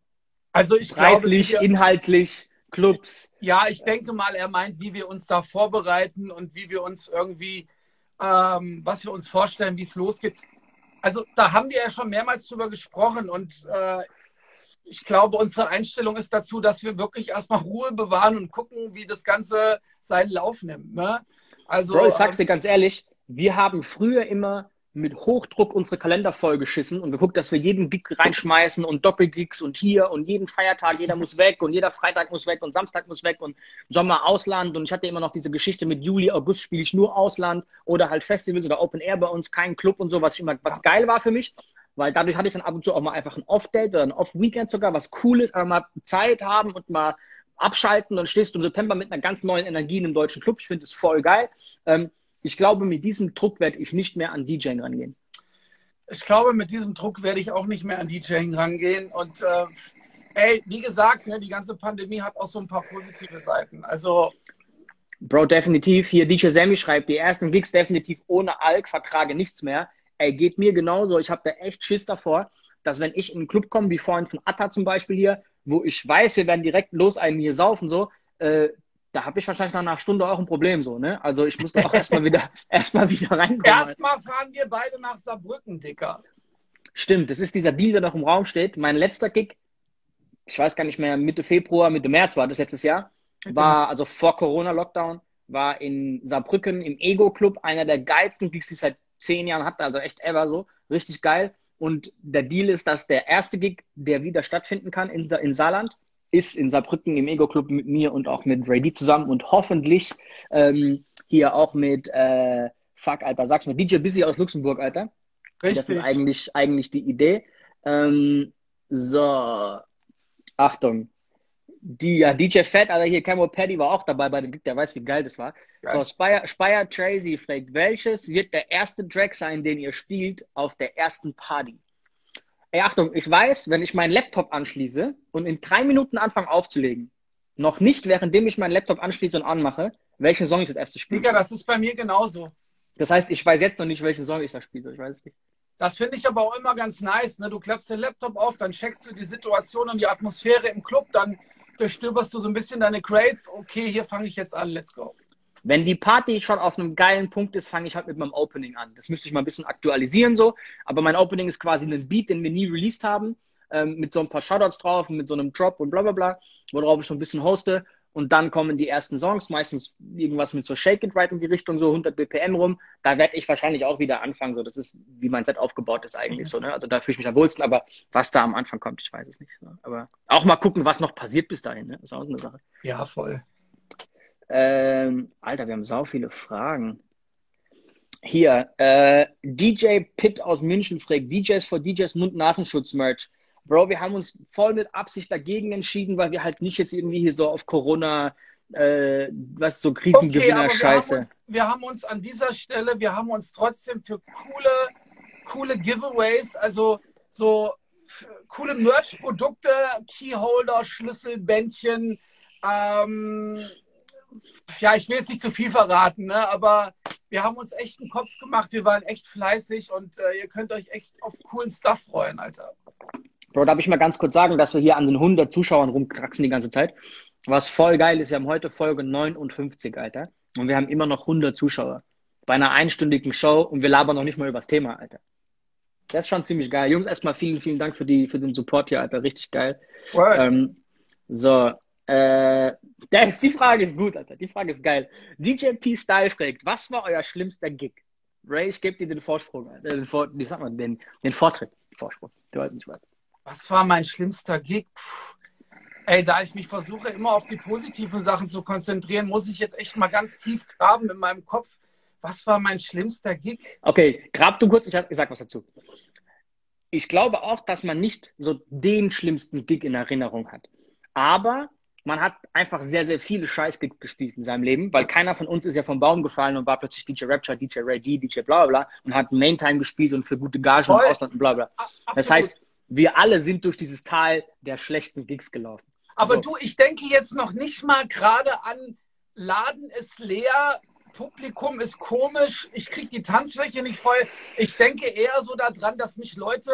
Also ich Preislich, glaube, wir, inhaltlich, Clubs. ja, ich denke mal, er meint, wie wir uns da vorbereiten und wie wir uns irgendwie, ähm, was wir uns vorstellen, wie es losgeht. Also da haben wir ja schon mehrmals drüber gesprochen und äh, ich glaube, unsere Einstellung ist dazu, dass wir wirklich erstmal Ruhe bewahren und gucken, wie das Ganze seinen Lauf nimmt. Ne? Also, Bro, ich sag's ähm, dir ganz ehrlich, wir haben früher immer mit Hochdruck unsere Kalender vollgeschissen und geguckt, dass wir jeden Gig reinschmeißen und Doppelgigs und hier und jeden Feiertag, jeder muss weg und jeder Freitag muss weg und Samstag muss weg und Sommer Ausland und ich hatte immer noch diese Geschichte mit Juli, August spiele ich nur Ausland oder halt Festivals oder Open Air bei uns, kein Club und so, was ich immer, was geil war für mich, weil dadurch hatte ich dann ab und zu auch mal einfach ein Off-Date oder ein Off-Weekend sogar, was cool ist, aber mal Zeit haben und mal abschalten und stehst du im September mit einer ganz neuen Energie in einem deutschen Club. Ich finde es voll geil. Ähm, ich glaube, mit diesem Druck werde ich nicht mehr an DJing rangehen. ich glaube, mit diesem Druck werde ich auch nicht mehr an DJing rangehen. Und äh, ey, wie gesagt, ne, die ganze Pandemie hat auch so ein paar positive Seiten. Also Bro, definitiv. Hier DJ Sammy schreibt, die ersten Gigs definitiv ohne Alk, vertrage nichts mehr. Ey, geht mir genauso. Ich habe da echt Schiss davor, dass wenn ich in einen Club komme, wie vorhin von Atta zum Beispiel hier, wo ich weiß, wir werden direkt los einen hier saufen, so, äh, da habe ich wahrscheinlich nach einer Stunde auch ein Problem, so, ne? Also ich muss da auch erstmal wieder, erstmal wieder reinkommen. Erstmal fahren wir beide nach Saarbrücken, Dicker. Stimmt, das ist dieser Deal, der noch im Raum steht. Mein letzter Gig, ich weiß gar nicht mehr, Mitte Februar, Mitte März war das letztes Jahr, war also vor Corona-Lockdown, war in Saarbrücken im Ego-Club, einer der geilsten Gigs, die ich seit zehn Jahren hatte, also echt ever so, richtig geil. Und der Deal ist, dass der erste Gig, der wieder stattfinden kann in, in Saarland, ist in Saarbrücken im Ego-Club mit mir und auch mit Ray D zusammen und hoffentlich ähm, hier auch mit, äh, fuck, Alter, sag's mir, DJ Busy aus Luxemburg, Alter. Das ist Richtig. eigentlich, eigentlich die Idee. Ähm, so, Achtung. Die, ja, DJ Fett, aber hier Camo Paddy war auch dabei bei dem Gig, der weiß, wie geil das war. Geil. So, Spire, Spire Tracy fragt, welches wird der erste Track sein, den ihr spielt auf der ersten Party? Ey, Achtung, ich weiß, wenn ich meinen Laptop anschließe und in drei Minuten anfange aufzulegen, noch nicht währenddem ich meinen Laptop anschließe und anmache, welchen Song ich das erste spiele. Digga, das ist bei mir genauso. Das heißt, ich weiß jetzt noch nicht, welchen Song ich da spiele. Ich weiß es nicht. Das finde ich aber auch immer ganz nice. Ne? Du klappst den Laptop auf, dann checkst du die Situation und die Atmosphäre im Club, dann durchstöberst du so ein bisschen deine Crates. Okay, hier fange ich jetzt an, let's go. Wenn die Party schon auf einem geilen Punkt ist, fange ich halt mit meinem Opening an. Das müsste ich mal ein bisschen aktualisieren so. Aber mein Opening ist quasi ein Beat, den wir nie released haben, ähm, mit so ein paar Shoutouts drauf mit so einem Drop und bla bla bla, worauf ich schon ein bisschen hoste. Und dann kommen die ersten Songs, meistens irgendwas mit so Shake It Right in die Richtung, so 100 BPM rum. Da werde ich wahrscheinlich auch wieder anfangen. So, das ist, wie mein Set aufgebaut ist eigentlich so. Ne? Also da fühle ich mich am wohlsten. Aber was da am Anfang kommt, ich weiß es nicht. So. Aber auch mal gucken, was noch passiert bis dahin. Ne? Ist auch so eine Sache. Ja, voll. Ähm, Alter, wir haben sau viele Fragen. Hier, äh, DJ Pitt aus München fragt, DJs for DJs Mund-Nasenschutz-Merch. Bro, wir haben uns voll mit Absicht dagegen entschieden, weil wir halt nicht jetzt irgendwie hier so auf Corona, äh, was so Okay, aber wir haben, Krisengewinner-Scheiße. uns, wir haben uns an dieser Stelle, wir haben uns trotzdem für coole, coole Giveaways, also so coole Merch-Produkte, Keyholder, Schlüsselbändchen, ähm, ja, ich will jetzt nicht zu viel verraten, ne, aber wir haben uns echt einen Kopf gemacht, wir waren echt fleißig und äh, ihr könnt euch echt auf coolen Stuff freuen, Alter. Bro, darf ich mal ganz kurz sagen, dass wir hier an den 100 Zuschauern rumkraxen die ganze Zeit. Was voll geil ist, wir haben heute Folge 59, Alter. Und wir haben immer noch 100 Zuschauer. Bei einer einstündigen Show und wir labern noch nicht mal über das Thema, Alter. Das ist schon ziemlich geil. Jungs, erstmal vielen, vielen Dank für, die, für den Support hier, Alter. Richtig geil. Ähm, so, äh, ist, die Frage ist gut, Alter. Die Frage ist geil. DJ P Style fragt, was war euer schlimmster Gig? Ray, ich gebe dir den Vorsprung, Alter. Den, Vor, wie sagt man, den, den Vortritt. Vorsprung. Du weißt nicht was. Was war mein schlimmster Gig? Puh. Ey, da ich mich versuche, immer auf die positiven Sachen zu konzentrieren, muss ich jetzt echt mal ganz tief graben in meinem Kopf. Was war mein schlimmster Gig? Okay, grab du kurz, ich gesagt was dazu. Ich glaube auch, dass man nicht so den schlimmsten Gig in Erinnerung hat. Aber man hat einfach sehr, sehr viele Scheiß-Gigs gespielt in seinem Leben, weil keiner von uns ist ja vom Baum gefallen und war plötzlich DJ Rapture, DJ Ray D, DJ bla bla bla und hat Maintime gespielt und für gute Gagen Voll. im Ausland und bla bla. Das heißt, wir alle sind durch dieses Tal der schlechten Gigs gelaufen. Aber so. du, ich denke jetzt noch nicht mal gerade an, Laden ist leer, Publikum ist komisch, ich kriege die Tanzfläche nicht voll. Ich denke eher so daran, dass mich Leute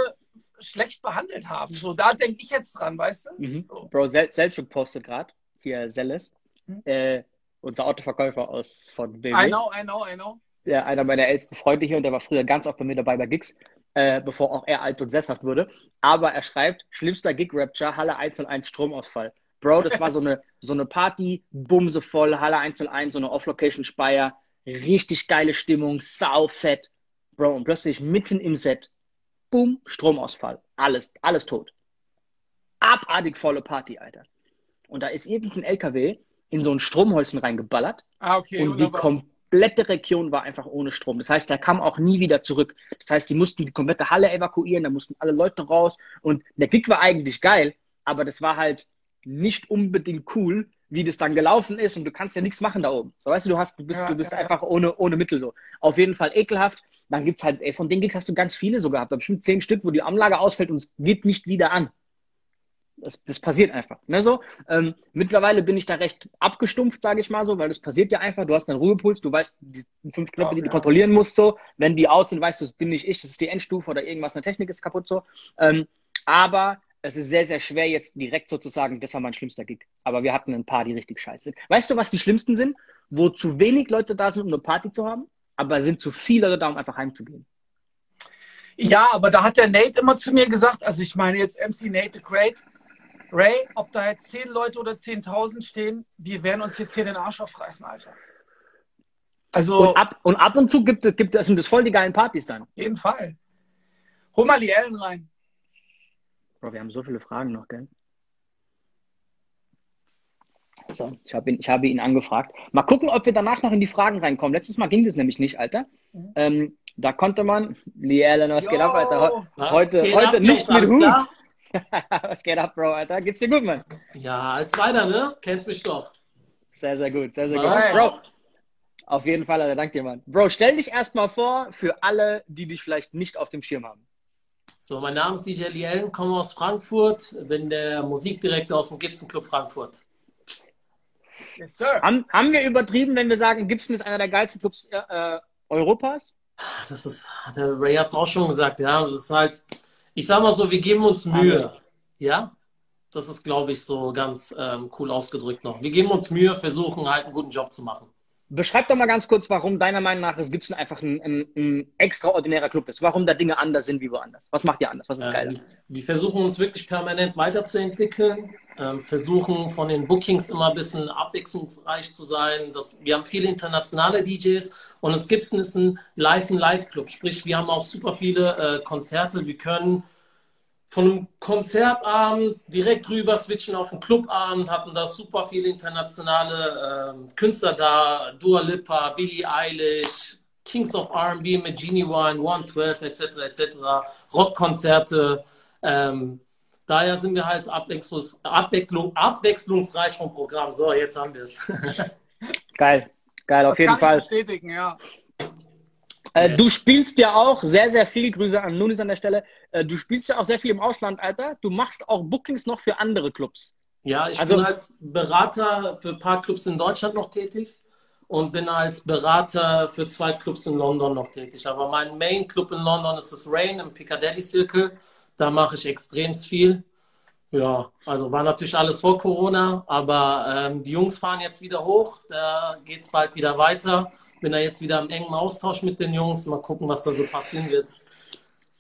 schlecht behandelt haben. So, da denke ich jetzt dran, weißt du? Mhm. So. Bro, Sel Selchuk postet gerade, hier Selles, Mhm. äh, unser Autoverkäufer aus, von I BMW. know, I know, I know. der, einer meiner ältesten Freunde hier und der war früher ganz oft bei mir dabei bei Gigs, äh, bevor auch er alt und sesshaft wurde. Aber er schreibt, schlimmster Gig-Rapture, Halle 101 Stromausfall. Bro, das war so eine, so eine Party, bumse voll, Halle 101, so eine Off-Location-Speier, richtig geile Stimmung, saufett. Bro, und plötzlich mitten im Set, boom, Stromausfall. Alles, alles tot. Abartig volle Party, Alter. Und da ist irgendein LKW in so ein Stromholzen reingeballert Ah, okay. und die komplette Region war einfach ohne Strom. Das heißt, der kam auch nie wieder zurück. Das heißt, die mussten die komplette Halle evakuieren, da mussten alle Leute raus. Und der Gig war eigentlich geil, aber das war halt nicht unbedingt cool, wie das dann gelaufen ist. Und du kannst ja nichts machen da oben. So weißt du, du hast, du bist, Ja, du bist ja, ja. einfach ohne, ohne Mittel so. Auf jeden Fall ekelhaft. Dann gibt's halt, ey, von den Gigs hast du ganz viele so gehabt. Da bestimmt zehn Stück, wo die Anlage ausfällt und es geht nicht wieder an. Das, das passiert einfach. Ne, so. Ähm, mittlerweile bin ich da recht abgestumpft, sage ich mal so, weil das passiert ja einfach. Du hast einen Ruhepuls, du weißt, die fünf Knöpfe, Ja, die du ja. kontrollieren musst, so. Wenn die aus sind, weißt du, das bin nicht ich, das ist die Endstufe oder irgendwas, eine Technik ist kaputt, so. Ähm, aber es ist sehr, sehr schwer, jetzt direkt sozusagen, das war mein schlimmster Gig. Aber wir hatten ein paar, die richtig scheiße sind. Weißt du, was die schlimmsten sind? Wo zu wenig Leute da sind, um eine Party zu haben, aber sind zu viele Leute da, um einfach heimzugehen. Ja, aber da hat der Nate immer zu mir gesagt, also ich meine jetzt MC Nate the Great, Ray, ob da jetzt 10 Leute oder 10.000 stehen, wir werden uns jetzt hier den Arsch aufreißen, Alter. Also, Und ab, und ab und zu gibt es, gibt sind das voll die geilen Partys dann. auf jeden Fall. Hol mal die Ellen rein. Bro, wir haben so viele Fragen noch, gell? So, ich habe ihn, ich habe ihn angefragt. Mal gucken, ob wir danach noch in die Fragen reinkommen. Letztes Mal ging es nämlich nicht, Alter. Mhm. Ähm, da konnte man, Lielen, was geht ab, Alter? Was Heute, heute ab, nicht mit Hut. was geht ab, Bro, Alter? Geht's dir gut, Mann? Ja, als weiter, ne? Kennst mich doch. Sehr, sehr gut, sehr, sehr Was? gut. Bro, auf jeden Fall, Alter, danke dir, Mann. Bro, stell dich erstmal vor für alle, die dich vielleicht nicht auf dem Schirm haben. So, mein Name ist DJ Lielen, komme aus Frankfurt, bin der Musikdirektor aus dem Gibson Club Frankfurt. Yes, sir. Haben, haben wir übertrieben, wenn wir sagen, Gibson ist einer der geilsten Clubs äh, Europas? Das ist, der Ray hat es auch schon gesagt, ja. Das ist halt, ich sag mal so, wir geben uns Mühe. Ja? Das ist, glaube ich, so ganz ähm, cool ausgedrückt noch. Wir geben uns Mühe, versuchen halt einen guten Job zu machen. Beschreib doch mal ganz kurz, warum deiner Meinung nach es Gibson einfach ein, ein, ein extraordinärer Club ist. Warum da Dinge anders sind wie woanders. Was macht ihr anders? Was ist Ja, geil? wir, versuchen uns wirklich permanent weiterzuentwickeln, ähm, versuchen von den Bookings immer ein bisschen abwechslungsreich zu sein. Das, wir haben viele internationale DJs und das Gibson ist ein Live-in-Live-Club. Sprich, wir haben auch super viele äh, Konzerte. Wir können von einem Konzertabend direkt rüber switchen auf einen Clubabend, hatten da super viele internationale ähm, Künstler da, Dua Lipa, Billie Eilish, Kings of R&B mit Genie One, 112 etc. etc. Rockkonzerte. Ähm, daher sind wir halt abwechslungs Abwechslung, abwechslungsreich vom Programm. So, jetzt haben wir es. Geil. Geil, auf Das jeden kann Fall. ich bestätigen, ja. Äh, du spielst ja auch sehr, sehr viel, Grüße an Nunis an der Stelle, äh, du spielst ja auch sehr viel im Ausland, Alter. Du machst auch Bookings noch für andere Clubs. Ja, ich Also- bin als Berater für ein paar Clubs in Deutschland noch tätig und bin als Berater für zwei Clubs in London noch tätig. Aber mein Main Club in London ist das Rain im Piccadilly Circle. Da mache ich extrem viel. Ja, also war natürlich alles vor Corona, aber ähm, die Jungs fahren jetzt wieder hoch. Da geht es bald wieder weiter. Bin da jetzt wieder im engen Austausch mit den Jungs. Mal gucken, was da so passieren wird.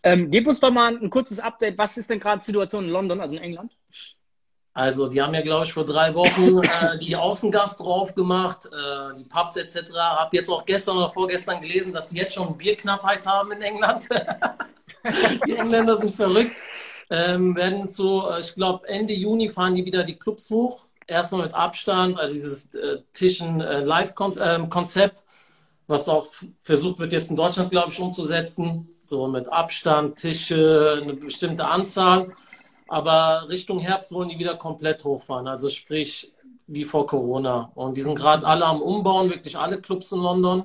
Ähm, gib uns doch mal ein kurzes Update. Was ist denn gerade die Situation in London, also in England? Also, die haben ja, glaube ich, vor drei Wochen äh, die Außengastro aufgemacht, äh, die Pubs etc. Hab jetzt auch gestern oder vorgestern gelesen, dass die jetzt schon Bierknappheit haben in England. die Engländer sind verrückt. Ähm, werden zu, äh, ich glaube, Ende Juni fahren die wieder die Clubs hoch. Erstmal mit Abstand, also dieses äh, Tischen-Live-Konzept, was auch versucht wird, jetzt in Deutschland, glaube ich, umzusetzen. So mit Abstand, Tische, eine bestimmte Anzahl. Aber Richtung Herbst wollen die wieder komplett hochfahren. Also sprich wie vor Corona. Und die sind gerade alle am Umbauen, wirklich alle Clubs in London.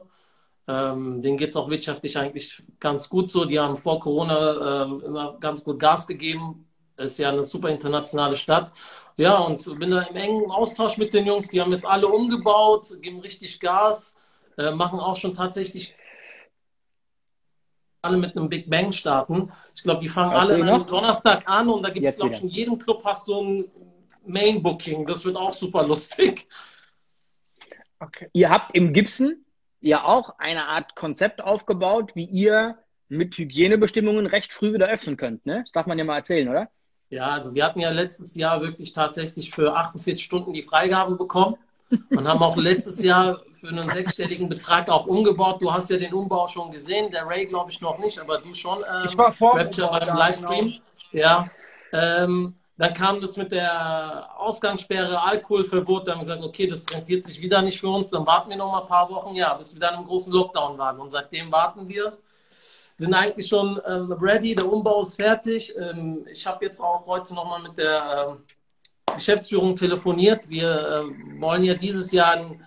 Ähm, denen geht es auch wirtschaftlich eigentlich ganz gut so. Die haben vor Corona ähm, immer ganz gut Gas gegeben. Ist ja eine super internationale Stadt. Ja, und bin da im engen Austausch mit den Jungs. Die haben jetzt alle umgebaut, geben richtig Gas, äh, machen auch schon tatsächlich alle mit einem Big Bang starten. Ich glaube, die fangen Hast alle am noch? Donnerstag an und da gibt es, glaube ich, in jedem Club hast du ein Main Booking. Das wird auch super lustig. Okay. Ihr habt im Gibson ja auch eine Art Konzept aufgebaut, wie ihr mit Hygienebestimmungen recht früh wieder öffnen könnt. Ne? Das darf man ja mal erzählen, oder? Ja, also wir hatten ja letztes Jahr wirklich tatsächlich für 48 Stunden die Freigabe bekommen und haben auch letztes Jahr für einen sechsstelligen Betrag auch umgebaut. Du hast ja den Umbau schon gesehen, der Ray glaube ich noch nicht, aber du schon. Ähm, Ich war vor dem Rapture beim ja, Livestream. genau. Ja. Ähm, dann kam das mit der Ausgangssperre, Alkoholverbot. Da haben wir gesagt, okay, das rentiert sich wieder nicht für uns. Dann warten wir noch mal ein paar Wochen, ja, bis wir dann im großen Lockdown waren. Und seitdem warten wir. Sind eigentlich schon ähm, ready, der Umbau ist fertig. Ähm, ich habe jetzt auch heute noch mal mit der ähm, Geschäftsführung telefoniert. Wir ähm, wollen ja dieses Jahr einen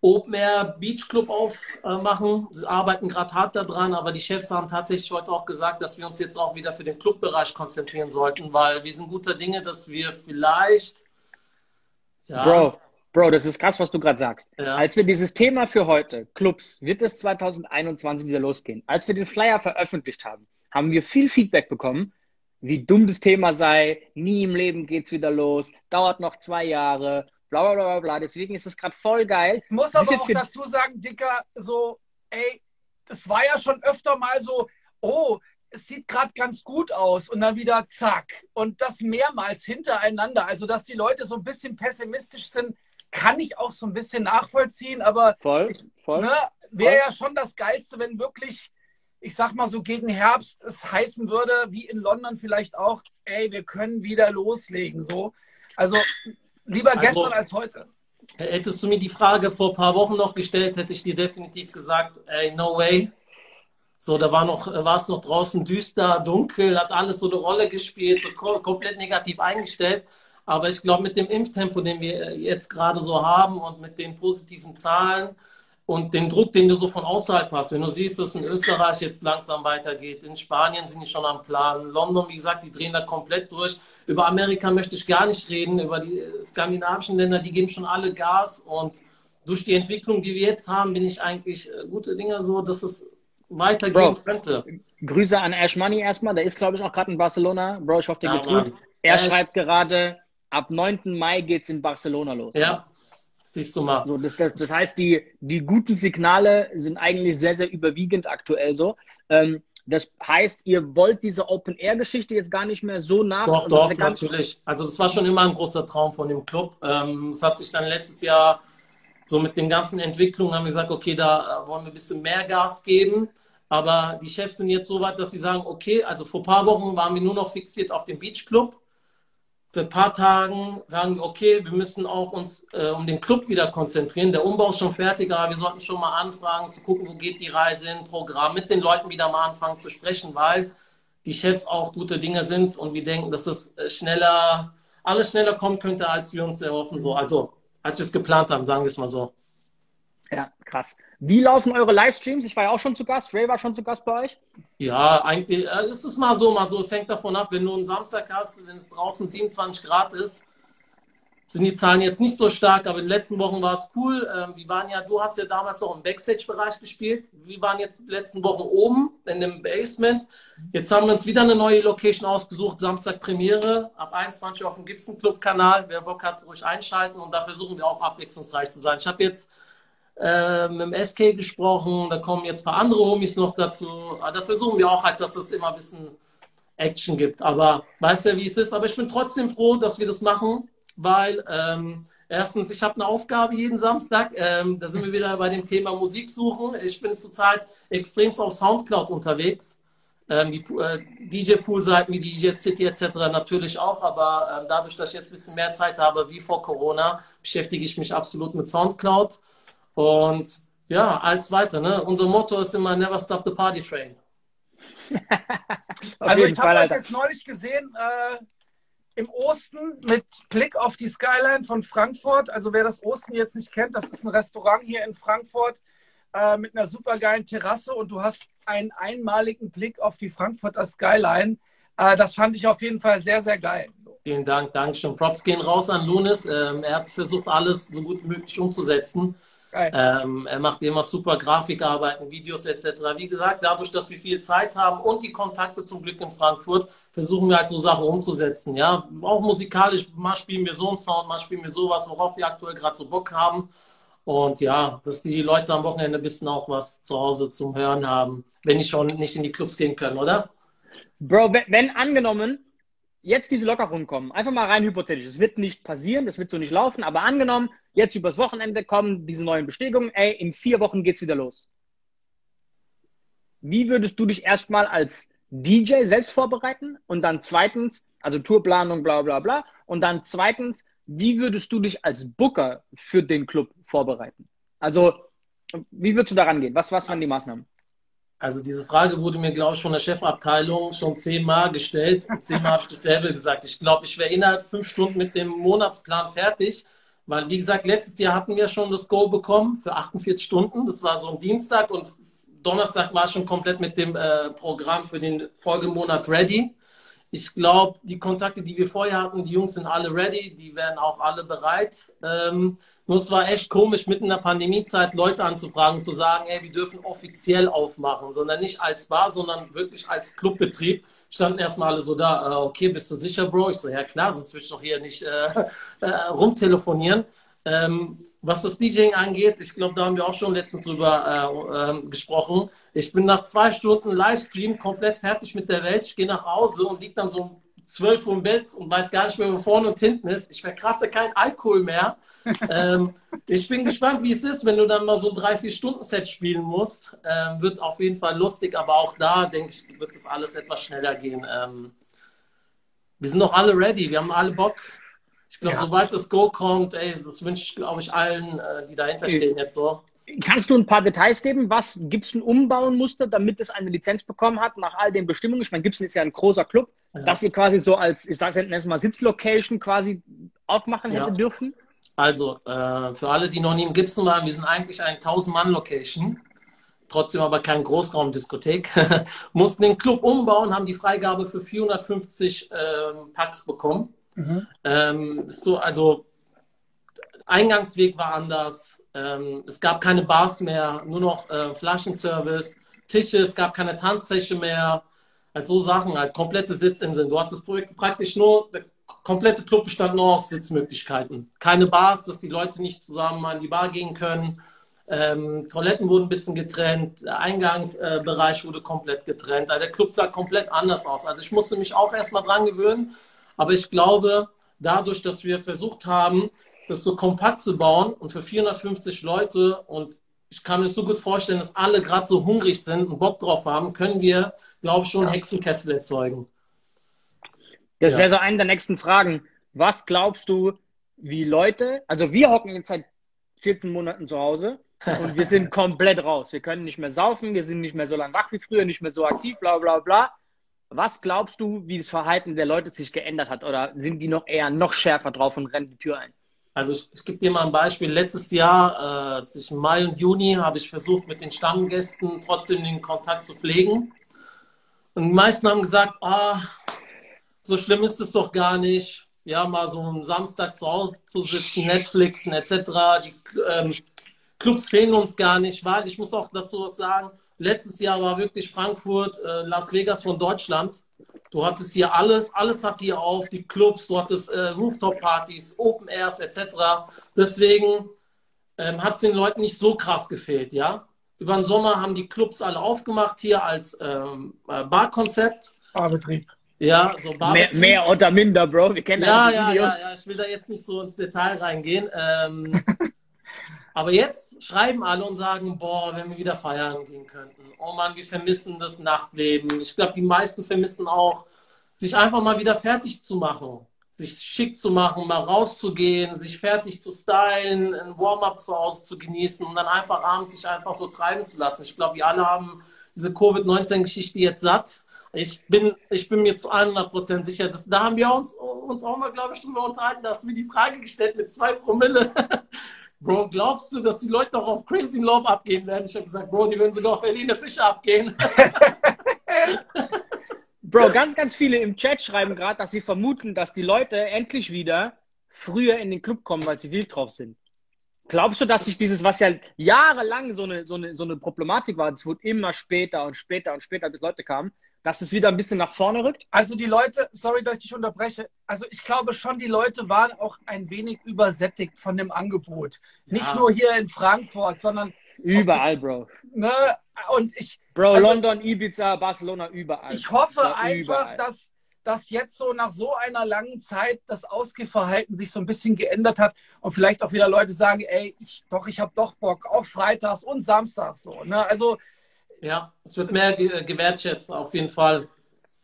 Open Air Beach Club aufmachen. Sie arbeiten gerade hart daran, aber die Chefs haben tatsächlich heute auch gesagt, dass wir uns jetzt auch wieder für den Clubbereich konzentrieren sollten, weil wir sind guter Dinge, dass wir vielleicht ja, Bro, Bro, das ist krass, was du gerade sagst. Ja. Als wir dieses Thema für heute, Clubs, wird es 2021 wieder losgehen. Als wir den Flyer veröffentlicht haben, haben wir viel Feedback bekommen, wie dumm das Thema sei, nie im Leben geht's wieder los, dauert noch zwei Jahre, bla bla bla bla. bla. Deswegen ist es gerade voll geil. Ich muss aber auch dazu sagen, Dicker, so, ey, es war ja schon öfter mal so, oh, es sieht gerade ganz gut aus und dann wieder zack. Und das mehrmals hintereinander. Also, dass die Leute so ein bisschen pessimistisch sind, kann ich auch so ein bisschen nachvollziehen, aber Voll, voll. ne, wäre ja schon das Geilste, wenn wirklich, ich sag mal so gegen Herbst es heißen würde, wie in London vielleicht auch, ey, wir können wieder loslegen. So. Also lieber Also- gestern als heute. Hättest du mir die Frage vor ein paar Wochen noch gestellt, hätte ich dir definitiv gesagt, ey, no way. So, da war noch, war es noch draußen düster, dunkel, hat alles so eine Rolle gespielt, so ko komplett negativ eingestellt. Aber ich glaube, mit dem Impftempo, den wir jetzt gerade so haben und mit den positiven Zahlen und den Druck, den du so von außerhalb hast, wenn du siehst, dass in Österreich jetzt langsam weitergeht, in Spanien sind die schon am Plan, London, wie gesagt, die drehen da komplett durch. Über Amerika möchte ich gar nicht reden, über die skandinavischen Länder, die geben schon alle Gas und durch die Entwicklung, die wir jetzt haben, bin ich eigentlich äh, gute Dinge so, dass es weitergehen Bro. könnte. Grüße an Ash Money erstmal. Der ist, glaube ich, auch gerade in Barcelona. Bro, ich hoffe, dir Ja, geht's gut. Er Ash. schreibt gerade, ab 9. Mai geht's in Barcelona los. Ja, siehst du mal. So, das, das, das heißt, die, die guten Signale sind eigentlich sehr, sehr überwiegend aktuell so. Ähm, das heißt, ihr wollt diese Open-Air-Geschichte jetzt gar nicht mehr so nach. Doch, doch, natürlich. Also das war schon immer ein großer Traum von dem Club. Ähm, es hat sich dann letztes Jahr so mit den ganzen Entwicklungen haben wir gesagt, okay, da äh, wollen wir ein bisschen mehr Gas geben. Aber die Chefs sind jetzt so weit, dass sie sagen, okay, also vor ein paar Wochen waren wir nur noch fixiert auf den Beach Club. Seit ein paar Tagen sagen wir, okay, wir müssen auch uns äh, um den Club wieder konzentrieren. Der Umbau ist schon fertig, aber wir sollten schon mal anfangen zu gucken, wo geht die Reise hin, Programm, mit den Leuten wieder mal anfangen zu sprechen, weil die Chefs auch gute Dinge sind und wir denken, dass es äh, schneller, alles schneller kommen könnte, als wir uns erhoffen. So, also als wir es geplant haben, sagen wir es mal so. Ja, krass. Wie laufen eure Livestreams? Ich war ja auch schon zu Gast. Ray war schon zu Gast bei euch. Ja, eigentlich äh, ist es mal so, mal so. Es hängt davon ab, wenn du einen Samstag hast, wenn es draußen 27 Grad ist, sind die Zahlen jetzt nicht so stark, aber in den letzten Wochen war es cool. Ähm, wir waren ja, du hast ja damals noch im Backstage-Bereich gespielt. Wir waren jetzt die letzten Wochen oben in dem Basement. Jetzt haben wir uns wieder eine neue Location ausgesucht. Samstag Premiere ab 21 Uhr auf dem Gibson Club Kanal. Wer Bock hat, ruhig einschalten und da versuchen wir auch abwechslungsreich zu sein. Ich habe jetzt äh, mit dem SK gesprochen, da kommen jetzt ein paar andere Homies noch dazu. Aber da versuchen wir auch halt, dass es immer ein bisschen Action gibt. Aber weißt du, wie es ist? Aber ich bin trotzdem froh, dass wir das machen, weil ähm, erstens, ich habe eine Aufgabe jeden Samstag. Ähm, da sind wir wieder bei dem Thema Musik suchen. Ich bin zurzeit extremst auf Soundcloud unterwegs. Ähm, die äh, DJ-Pool-Seiten wie DJ City etc. natürlich auch, aber ähm, dadurch, dass ich jetzt ein bisschen mehr Zeit habe wie vor Corona, beschäftige ich mich absolut mit Soundcloud. Und ja, als weiter. Ne? Unser Motto ist immer Never Stop the Party Train. Also ich habe euch jetzt neulich gesehen äh, im Osten mit Blick auf die Skyline von Frankfurt. Also wer das Osten jetzt nicht kennt, das ist ein Restaurant hier in Frankfurt äh, mit einer supergeilen Terrasse und du hast einen einmaligen Blick auf die Frankfurter Skyline. Äh, das fand ich auf jeden Fall sehr, sehr geil. Vielen Dank, Dankeschön. Props gehen raus an Lunis. Ähm, er hat versucht, alles so gut wie möglich umzusetzen. Ähm, er macht immer super Grafikarbeiten, Videos etc. Wie gesagt, dadurch, dass wir viel Zeit haben und die Kontakte zum Glück in Frankfurt, versuchen wir halt so Sachen umzusetzen. Ja, auch musikalisch, mal spielen wir so einen Sound, mal spielen wir sowas, worauf wir aktuell gerade so Bock haben. Und ja, dass die Leute am Wochenende ein bisschen auch was zu Hause zum Hören haben, wenn die schon nicht in die Clubs gehen können, oder? Bro, wenn, wenn angenommen, jetzt diese Lockerungen kommen, einfach mal rein hypothetisch, es wird nicht passieren, das wird so nicht laufen, aber angenommen, jetzt übers Wochenende kommen diese neuen Bestätigungen, ey, in vier Wochen geht's wieder los. Wie würdest du dich erstmal als DJ selbst vorbereiten und dann zweitens, also Tourplanung, bla bla bla, und dann zweitens, wie würdest du dich als Booker für den Club vorbereiten? Also, wie würdest du daran gehen? Was, was waren die Maßnahmen? Also diese Frage wurde mir, glaube ich, von der Chefabteilung schon zehnmal gestellt. Zehnmal habe ich dasselbe gesagt. Ich glaube, ich wäre innerhalb fünf Stunden mit dem Monatsplan fertig. Weil, wie gesagt, letztes Jahr hatten wir schon das Go bekommen für 48 Stunden. Das war so ein Dienstag und Donnerstag war ich schon komplett mit dem äh, Programm für den Folgemonat ready. Ich glaube, die Kontakte, die wir vorher hatten, die Jungs sind alle ready, die werden auch alle bereit. Ähm, nur es war echt komisch, mitten in der Pandemiezeit Leute anzufragen, zu sagen, ey, wir dürfen offiziell aufmachen, sondern nicht als Bar, sondern wirklich als Clubbetrieb. Standen erstmal alle so da, äh, okay, bist du sicher, Bro? Ich so, ja klar, sonst will ich doch hier nicht äh, äh, rumtelefonieren. Ähm, was das DJing angeht, ich glaube, da haben wir auch schon letztens drüber äh, äh, gesprochen. Ich bin nach zwei Stunden Livestream komplett fertig mit der Welt. Ich gehe nach Hause und liege dann so zwölf Uhr im Bett und weiß gar nicht mehr, wo vorne und hinten ist. Ich verkrafte keinen Alkohol mehr. ähm, ich bin gespannt, wie es ist, wenn du dann mal so ein drei, vier Stunden Set spielen musst. Ähm, wird auf jeden Fall lustig, aber auch da, denke ich, wird das alles etwas schneller gehen. Ähm, wir sind doch alle ready, wir haben alle Bock. Ich glaube, ja. sobald das Go kommt, ey, das wünsche ich, glaube ich, allen, äh, die dahinter stehen jetzt so. Kannst du ein paar Details geben? Was Gibson umbauen musste, damit es eine Lizenz bekommen hat, nach all den Bestimmungen? Ich meine, Gibson ist ja ein großer Club, ja. dass ihr quasi so als, ich sage es mal, Sitzlocation quasi aufmachen hätte ja. dürfen? Also, äh, für alle, die noch nie im Gibson waren, wir sind eigentlich ein 1000-Mann-Location, trotzdem aber kein Großraumdiskothek. Mussten den Club umbauen, haben die Freigabe für 450 ähm, Packs bekommen. Mhm. Ähm, so, also, Eingangsweg war anders. Ähm, es gab keine Bars mehr, nur noch äh, Flaschenservice, Tische, es gab keine Tanzfläche mehr. Also so Sachen, halt komplette Sitzinseln. Du hattest praktisch nur, der komplette Club bestand nur aus Sitzmöglichkeiten. Keine Bars, dass die Leute nicht zusammen an die Bar gehen können. Ähm, Toiletten wurden ein bisschen getrennt, der Eingangsbereich äh, wurde komplett getrennt. Also der Club sah komplett anders aus. Also ich musste mich auch erstmal dran gewöhnen, aber ich glaube, dadurch, dass wir versucht haben, das so kompakt zu bauen und für 450 Leute und ich kann mir so gut vorstellen, dass alle gerade so hungrig sind und Bock drauf haben, können wir, glaube ich, schon ja. Hexenkessel erzeugen. Das ja. wäre so eine der nächsten Fragen. Was glaubst du, wie Leute, also wir hocken jetzt seit 14 Monaten zu Hause und wir sind komplett raus. Wir können nicht mehr saufen, wir sind nicht mehr so lange wach wie früher, nicht mehr so aktiv, bla bla bla. Was glaubst du, wie das Verhalten der Leute sich geändert hat? Oder sind die noch eher noch schärfer drauf und rennen die Tür ein? Also ich, ich gebe dir mal ein Beispiel. Letztes Jahr, äh, zwischen Mai und Juni, habe ich versucht, mit den Stammgästen trotzdem den Kontakt zu pflegen. Und die meisten haben gesagt, ah, so schlimm ist es doch gar nicht. Ja, mal so einen Samstag zu Hause zu sitzen, Netflixen etc. Die ähm, Clubs fehlen uns gar nicht, weil ich muss auch dazu was sagen, letztes Jahr war wirklich Frankfurt, äh, Las Vegas von Deutschland. Du hattest hier alles, alles hat hier auf, die Clubs, du hattest äh, Rooftop-Partys, Open Airs etc. Deswegen ähm, hat es den Leuten nicht so krass gefehlt, ja. Über den Sommer haben die Clubs alle aufgemacht hier als ähm, äh, Barkonzept. Barbetrieb. Ja, so Barbetrieb. Mehr, mehr, oder minder, Bro. Wir kennen ja, ja, ja, ja, ich will da jetzt nicht so ins Detail reingehen. Ähm, Aber jetzt schreiben alle und sagen, boah, wenn wir wieder feiern gehen könnten. Oh Mann, wir vermissen das Nachtleben. Ich glaube, die meisten vermissen auch, sich einfach mal wieder fertig zu machen. Sich schick zu machen, mal rauszugehen, sich fertig zu stylen, ein Warm-up zu Hause zu genießen und dann einfach abends sich einfach so treiben zu lassen. Ich glaube, wir alle haben diese Covid-19-Geschichte jetzt satt. Ich bin, ich bin mir zu 100% sicher, dass, da haben wir uns, uns auch mal, glaube ich, drüber unterhalten, da hast du mir die Frage gestellt mit zwei Promille. Bro, glaubst du, dass die Leute noch auf Crazy Love abgehen werden? Ich habe gesagt, Bro, die würden sogar auf Berliner Fische abgehen. Bro, ganz, ganz viele im Chat schreiben gerade, dass sie vermuten, dass die Leute endlich wieder früher in den Club kommen, weil sie wild drauf sind. Glaubst du, dass sich dieses, was ja jahrelang so eine, so eine, so eine Problematik war, es wurde immer später und später und später, bis Leute kamen, dass es wieder ein bisschen nach vorne rückt? Also die Leute, sorry, dass ich dich unterbreche, also ich glaube schon, die Leute waren auch ein wenig übersättigt von dem Angebot. Ja. Nicht nur hier in Frankfurt, sondern überall, Bro. Ne? Und ich, Bro, also, London, Ibiza, Barcelona, überall. Ich hoffe einfach, überall. dass dass jetzt so nach so einer langen Zeit das Ausgehverhalten sich so ein bisschen geändert hat und vielleicht auch wieder Leute sagen, ey, ich, doch, ich habe doch Bock, auch freitags und samstags so. Ne? Also ja, es wird mehr ge gewertschätzt, auf jeden Fall.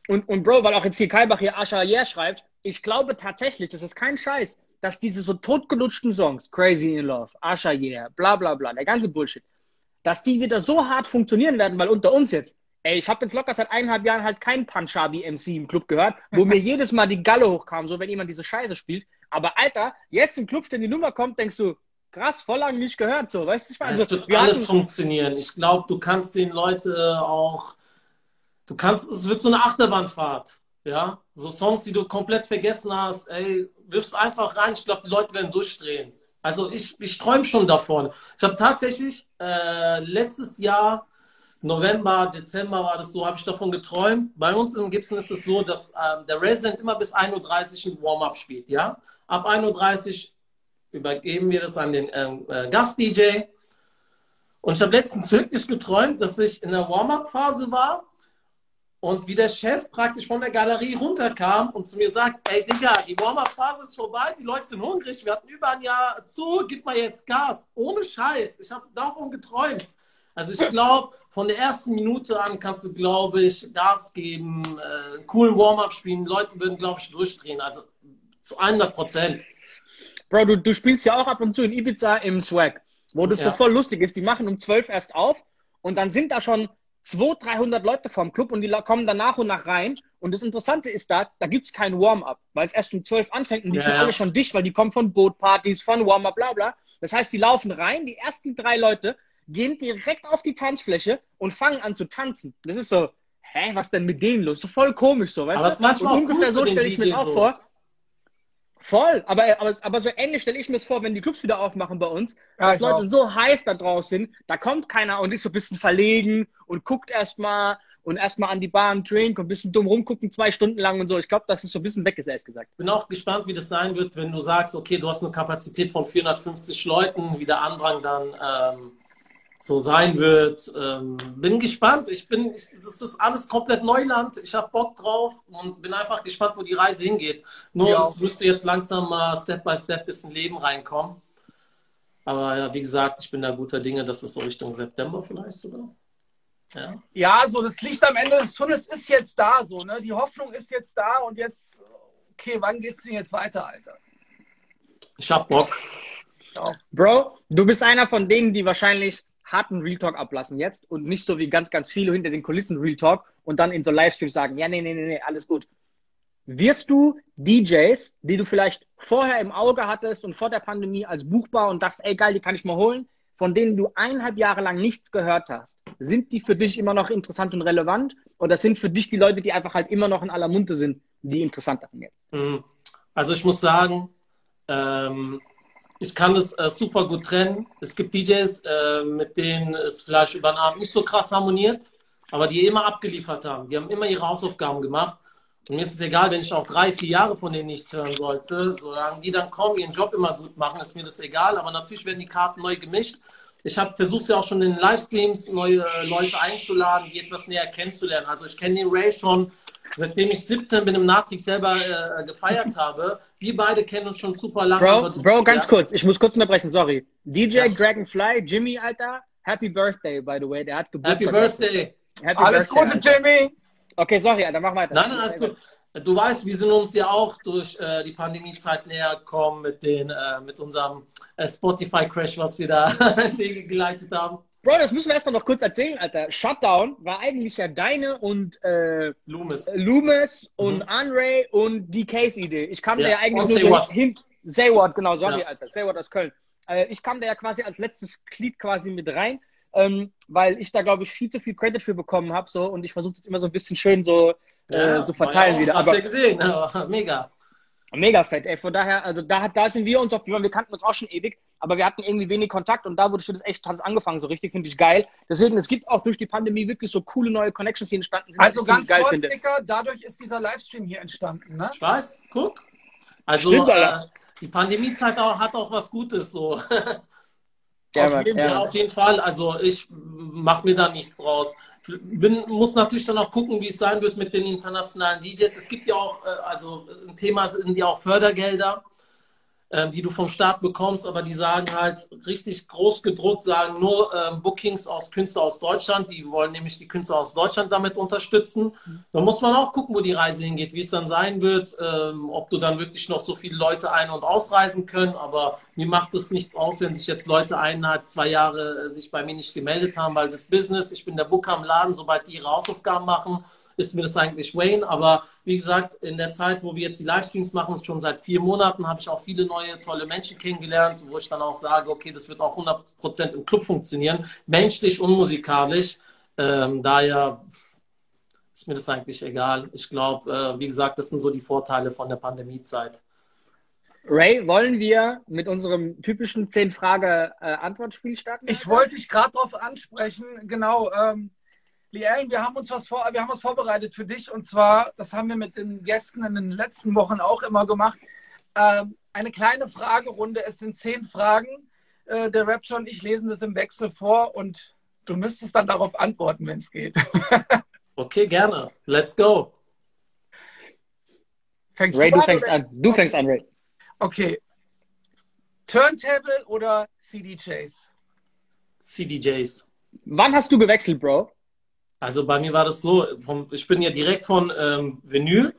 Und, und Bro, weil auch jetzt hier Kalbach hier Asha Yeah schreibt, ich glaube tatsächlich, das ist kein Scheiß, dass diese so totgelutschten Songs, Crazy in Love, Asha Yeah, bla bla bla, der ganze Bullshit, dass die wieder so hart funktionieren werden, weil unter uns jetzt, Ey, ich habe jetzt locker seit eineinhalb Jahren halt kein Punjabi MC im Club gehört, wo mir jedes Mal die Galle hochkam, so wenn jemand diese Scheiße spielt. Aber Alter, jetzt im Club, wenn die Nummer kommt, denkst du, krass, voll lang nicht gehört, so, weißt du? Ich meine, es also, wird alles hatten... funktionieren. Ich glaube, du kannst den Leute auch, du kannst, es wird so eine Achterbahnfahrt, ja? So Songs, die du komplett vergessen hast, ey, wirfst einfach rein. Ich glaube, die Leute werden durchdrehen. Also ich, ich träume schon davon. Ich habe tatsächlich äh, letztes Jahr November, Dezember war das so, habe ich davon geträumt. Bei uns in Gibson ist es so, dass ähm, der Resident immer bis 1.30 Uhr ein Warm-up spielt. Ja? Ab 1.30 Uhr übergeben wir das an den ähm, äh, Gast-DJ. Und ich habe letztens wirklich geträumt, dass ich in der Warm-up-Phase war und wie der Chef praktisch von der Galerie runterkam und zu mir sagt, ey Digga, die Warm-up-Phase ist vorbei, die Leute sind hungrig, wir hatten über ein Jahr zu, gib mal jetzt Gas. Ohne Scheiß, ich habe davon geträumt. Also ich glaube, von der ersten Minute an kannst du, glaube ich, Gas geben, äh, coolen Warm-up spielen. Leute würden, glaube ich, durchdrehen. Also zu 100 Prozent. Bro, du, du spielst ja auch ab und zu in Ibiza im Swag, wo das ja. so voll lustig ist. Die machen um 12 erst auf und dann sind da schon 200, 300 Leute vom Club und die kommen dann nach und nach rein. Und das Interessante ist da, da gibt es kein Warm-up, weil es erst um 12 anfängt und die ja, sind ja. alle schon dicht, weil die kommen von Bootpartys, von Warm-up, bla bla. Das heißt, die laufen rein, die ersten drei Leute gehen direkt auf die Tanzfläche und fangen an zu tanzen. Das ist so, hä, was denn mit denen los? So voll komisch so, weißt aber du? manchmal und ungefähr so stelle ich mir auch so. vor. Voll, aber, aber, aber so ähnlich stelle ich mir es vor, wenn die Clubs wieder aufmachen bei uns, ja, dass Leute auch. so heiß da draußen sind, da kommt keiner und ist so ein bisschen verlegen und guckt erstmal und erstmal an die Bar einen Drink und ein bisschen dumm rumgucken, zwei Stunden lang und so. Ich glaube, dass es so ein bisschen weg ist, ehrlich gesagt. Bin auch gespannt, wie das sein wird, wenn du sagst, okay, du hast eine Kapazität von 450 Leuten, wie der Andrang dann ähm, so sein wird. Ähm, bin gespannt. Ich bin, ich, das ist alles komplett Neuland. Ich habe Bock drauf und bin einfach gespannt, wo die Reise hingeht. Nur ja. es müsste jetzt langsam mal Step by Step bisschen Leben reinkommen. Aber ja, wie gesagt, ich bin da guter Dinge, dass es so Richtung September vielleicht sogar. Ja. ja, so das Licht am Ende des Tunnels ist jetzt da, so, ne? Die Hoffnung ist jetzt da und jetzt, okay, wann geht's denn jetzt weiter, Alter? Ich hab Bock. Ja. Bro, du bist einer von denen, die wahrscheinlich harten Real Talk ablassen jetzt und nicht so wie ganz, ganz viele hinter den Kulissen Real Talk und dann in so Livestreams sagen, ja, nee, nee, nee, nee, alles gut. Wirst du DJs, die du vielleicht vorher im Auge hattest und vor der Pandemie als buchbar und dachtest, ey geil, die kann ich mal holen, von denen du eineinhalb Jahre lang nichts gehört hast, sind die für dich immer noch interessant und relevant oder sind für dich die Leute, die einfach halt immer noch in aller Munde sind, die interessanter von jetzt? Mhm. Also ich muss sagen, ähm, ich kann es äh, super gut trennen. Es gibt DJs, äh, mit denen es vielleicht über den Abend nicht so krass harmoniert, aber die immer abgeliefert haben. Die haben immer ihre Hausaufgaben gemacht. Und mir ist es egal, wenn ich auch drei, vier Jahre von denen nichts hören sollte. Solange die dann kommen, ihren Job immer gut machen, ist mir das egal. Aber natürlich werden die Karten neu gemischt. Ich versuche ja auch schon in den Livestreams neue Leute einzuladen, die etwas näher kennenzulernen. Also ich kenne den Ray schon seitdem ich 17 bin im Natrix selber äh, gefeiert habe. Wir beide kennen uns schon super lange. Bro, Bro ganz ja. kurz, ich muss kurz unterbrechen, sorry. DJ ja. Dragonfly, Jimmy, Alter, Happy Birthday, by the way. Der hat Geburtstag. Happy Birthday. Happy alles Birthday, Gute, Alter. Jimmy. Okay, sorry, Alter, mach weiter. Nein, nein, alles gut. Du weißt, wir sind uns ja auch durch äh, die Pandemiezeit näher gekommen mit, den, äh, mit unserem äh, Spotify-Crash, was wir da geleitet haben. Bro, das müssen wir erstmal noch kurz erzähhlen, Alter. Shutdown war eigentlich ja deine und äh, Loomis, Loomis und mhm. Andre und DKs Idee. Ich kam ja. da ja eigentlich und nur so hin. What, genau, sorry, ja. Alter. What aus Köln. Äh, ich kam da ja quasi als letztes Glied quasi mit rein, ähm, weil ich da, glaube ich, viel zu viel Credit für bekommen habe. So, und ich versuche das immer so ein bisschen schön so äh, zu verteilen wieder. Hast du ja gesehen, aber mega. Mega fett, ey. Von daher, also da, da sind wir uns auch, wir kannten uns auch schon ewig, aber wir hatten irgendwie wenig Kontakt und da wurde das echt, hat es angefangen, so richtig, finde ich geil. Deswegen, es gibt auch durch die Pandemie wirklich so coole neue Connections, die entstanden sind. Also ganz geil kurz, finde. Dicker, dadurch ist dieser Livestream hier entstanden, ne? Weiß, guck. Also Stimmt, äh, die Pandemiezeit auch, hat auch was Gutes so. Ja, Auf jeden ja, auf jeden Fall. Also ich mache mir da nichts draus. Bin, muss natürlich dann auch gucken, wie es sein wird mit den internationalen DJs. Es gibt ja auch, äh, also ein Thema sind ja auch Fördergelder, ähm, die du vom Staat bekommst, aber die sagen halt richtig groß gedruckt, sagen nur ähm, Bookings aus Künstler aus Deutschland. Die wollen nämlich die Künstler aus Deutschland damit unterstützen. Da muss man auch gucken, wo die Reise hingeht, wie es dann sein wird, ähm, ob du dann wirklich noch so viele Leute ein- und ausreisen können. Aber mir macht es nichts aus, wenn sich jetzt Leute eineinhalb, zwei Jahre äh, sich bei mir nicht gemeldet haben, weil das Business, ich bin der Booker am Laden, sobald die ihre Hausaufgaben machen, ist mir das eigentlich Wayne. Aber wie gesagt, in der Zeit, wo wir jetzt die Livestreams machen, schon seit vier Monaten, habe ich auch viele neue, tolle Menschen kennengelernt, wo ich dann auch sage, okay, das wird auch 100% im Club funktionieren, menschlich und musikalisch. Ähm, daher ist mir das eigentlich egal. Ich glaube, äh, wie gesagt, das sind so die Vorteile von der Pandemiezeit. Ray, wollen wir mit unserem typischen 10-Frage-Antwortspiel starten? Ich wollte dich gerade darauf ansprechen, genau. Ähm, Liane, wir haben uns was vor, wir haben was vorbereitet für dich und zwar, das haben wir mit den Gästen in den letzten Wochen auch immer gemacht. Ähm, eine kleine Fragerunde. Es sind zehn Fragen. Äh, der Rapture und ich lesen das im Wechsel vor und du müsstest dann darauf antworten, wenn es geht. Okay, gerne. Let's go. Fängst Ray, du an fängst an. Du fängst an, Ray. Okay. Turntable oder CDJs? CDJs. Wann hast du gewechselt, Bro? Also bei mir war das so, vom, ich bin ja direkt von ähm, Vinyl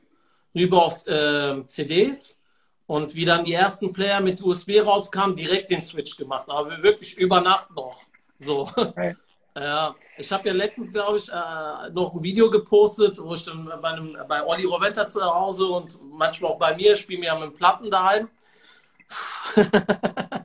rüber aufs ähm, CDs und wie dann die ersten Player mit USB rauskamen, direkt den Switch gemacht. Aber wirklich über Nacht noch. So. Okay. Ja, ich habe ja letztens, glaube ich, äh, noch ein Video gepostet, wo ich dann bei, einem, bei Olli Roventa zu Hause und manchmal auch bei mir, spiele mir ja mit Platten daheim.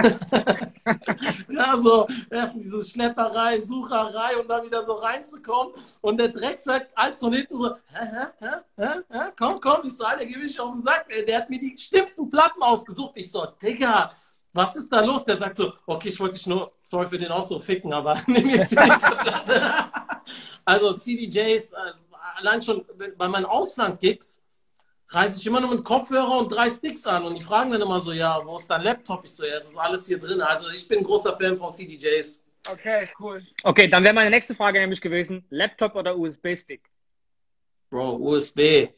ja, so erstens diese Schlepperei, Sucherei und dann wieder so reinzukommen. Und der Dreck sagt als von hinten so, hä, hä, hä, hä, komm, komm, ich so, Alter, geh mich auf den Sack. ey. Der hat mir die schlimmsten Platten ausgesucht. Ich so, Digga, was ist da los? Der sagt so, okay, ich wollte dich nur, sorry für den Ausdruck, ficken, aber nimm jetzt die nächste Platte. also CDJs, äh, allein schon bei meinen Ausland-Gigs, reise ich immer nur mit Kopfhörer und drei Sticks an und die fragen dann immer so, ja, wo ist dein Laptop? Ich so, ja, es ist alles hier drin. Also ich bin ein großer Fan von CDJs. Okay, cool. Okay, dann wäre meine nächste Frage nämlich gewesen: Laptop oder USB-Stick? Bro, USB.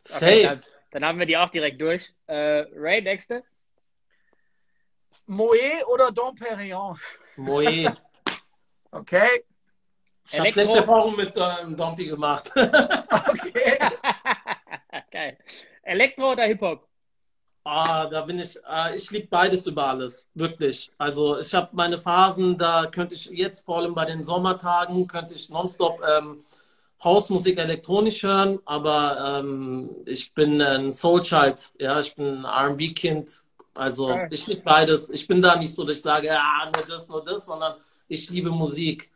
Safe. Okay, dann, dann haben wir die auch direkt durch. Äh, Ray, nächste. Moe oder Dom Perignon? Moe. Okay, Ich habe schlechte Erfahrungen mit ähm, Dompi gemacht. okay. Geil. Elektro oder Hip-Hop? Ah, da bin ich, äh, ich liebe beides über alles, wirklich. Also ich habe meine Phasen, da könnte ich jetzt vor allem bei den Sommertagen, könnte ich nonstop ähm, Hausmusik elektronisch hören, aber ähm, ich bin ein Soulchild, ja, ich bin ein R&B-Kind, also Geil. ich liebe beides. Ich bin da nicht so, dass ich sage, ja, nur das, nur das, sondern ich liebe Musik.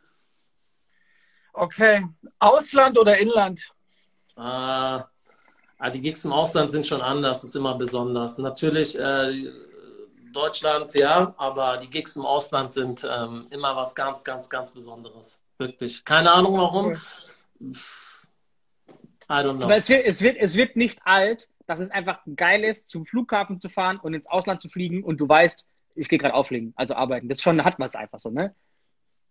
Okay. Ausland oder Inland? Äh, ah, die Gigs im Ausland sind schon anders, ist immer besonders. Natürlich äh, Deutschland, ja, aber die Gigs im Ausland sind ähm, immer was ganz, ganz, ganz Besonderes. Wirklich. Keine Ahnung warum. I don't know. Aber es wird, es, wird, es wird nicht alt, dass es einfach geil ist, zum Flughafen zu fahren und ins Ausland zu fliegen und du weißt, ich gehe gerade auflegen, also arbeiten. Das schon hat was einfach so, ne?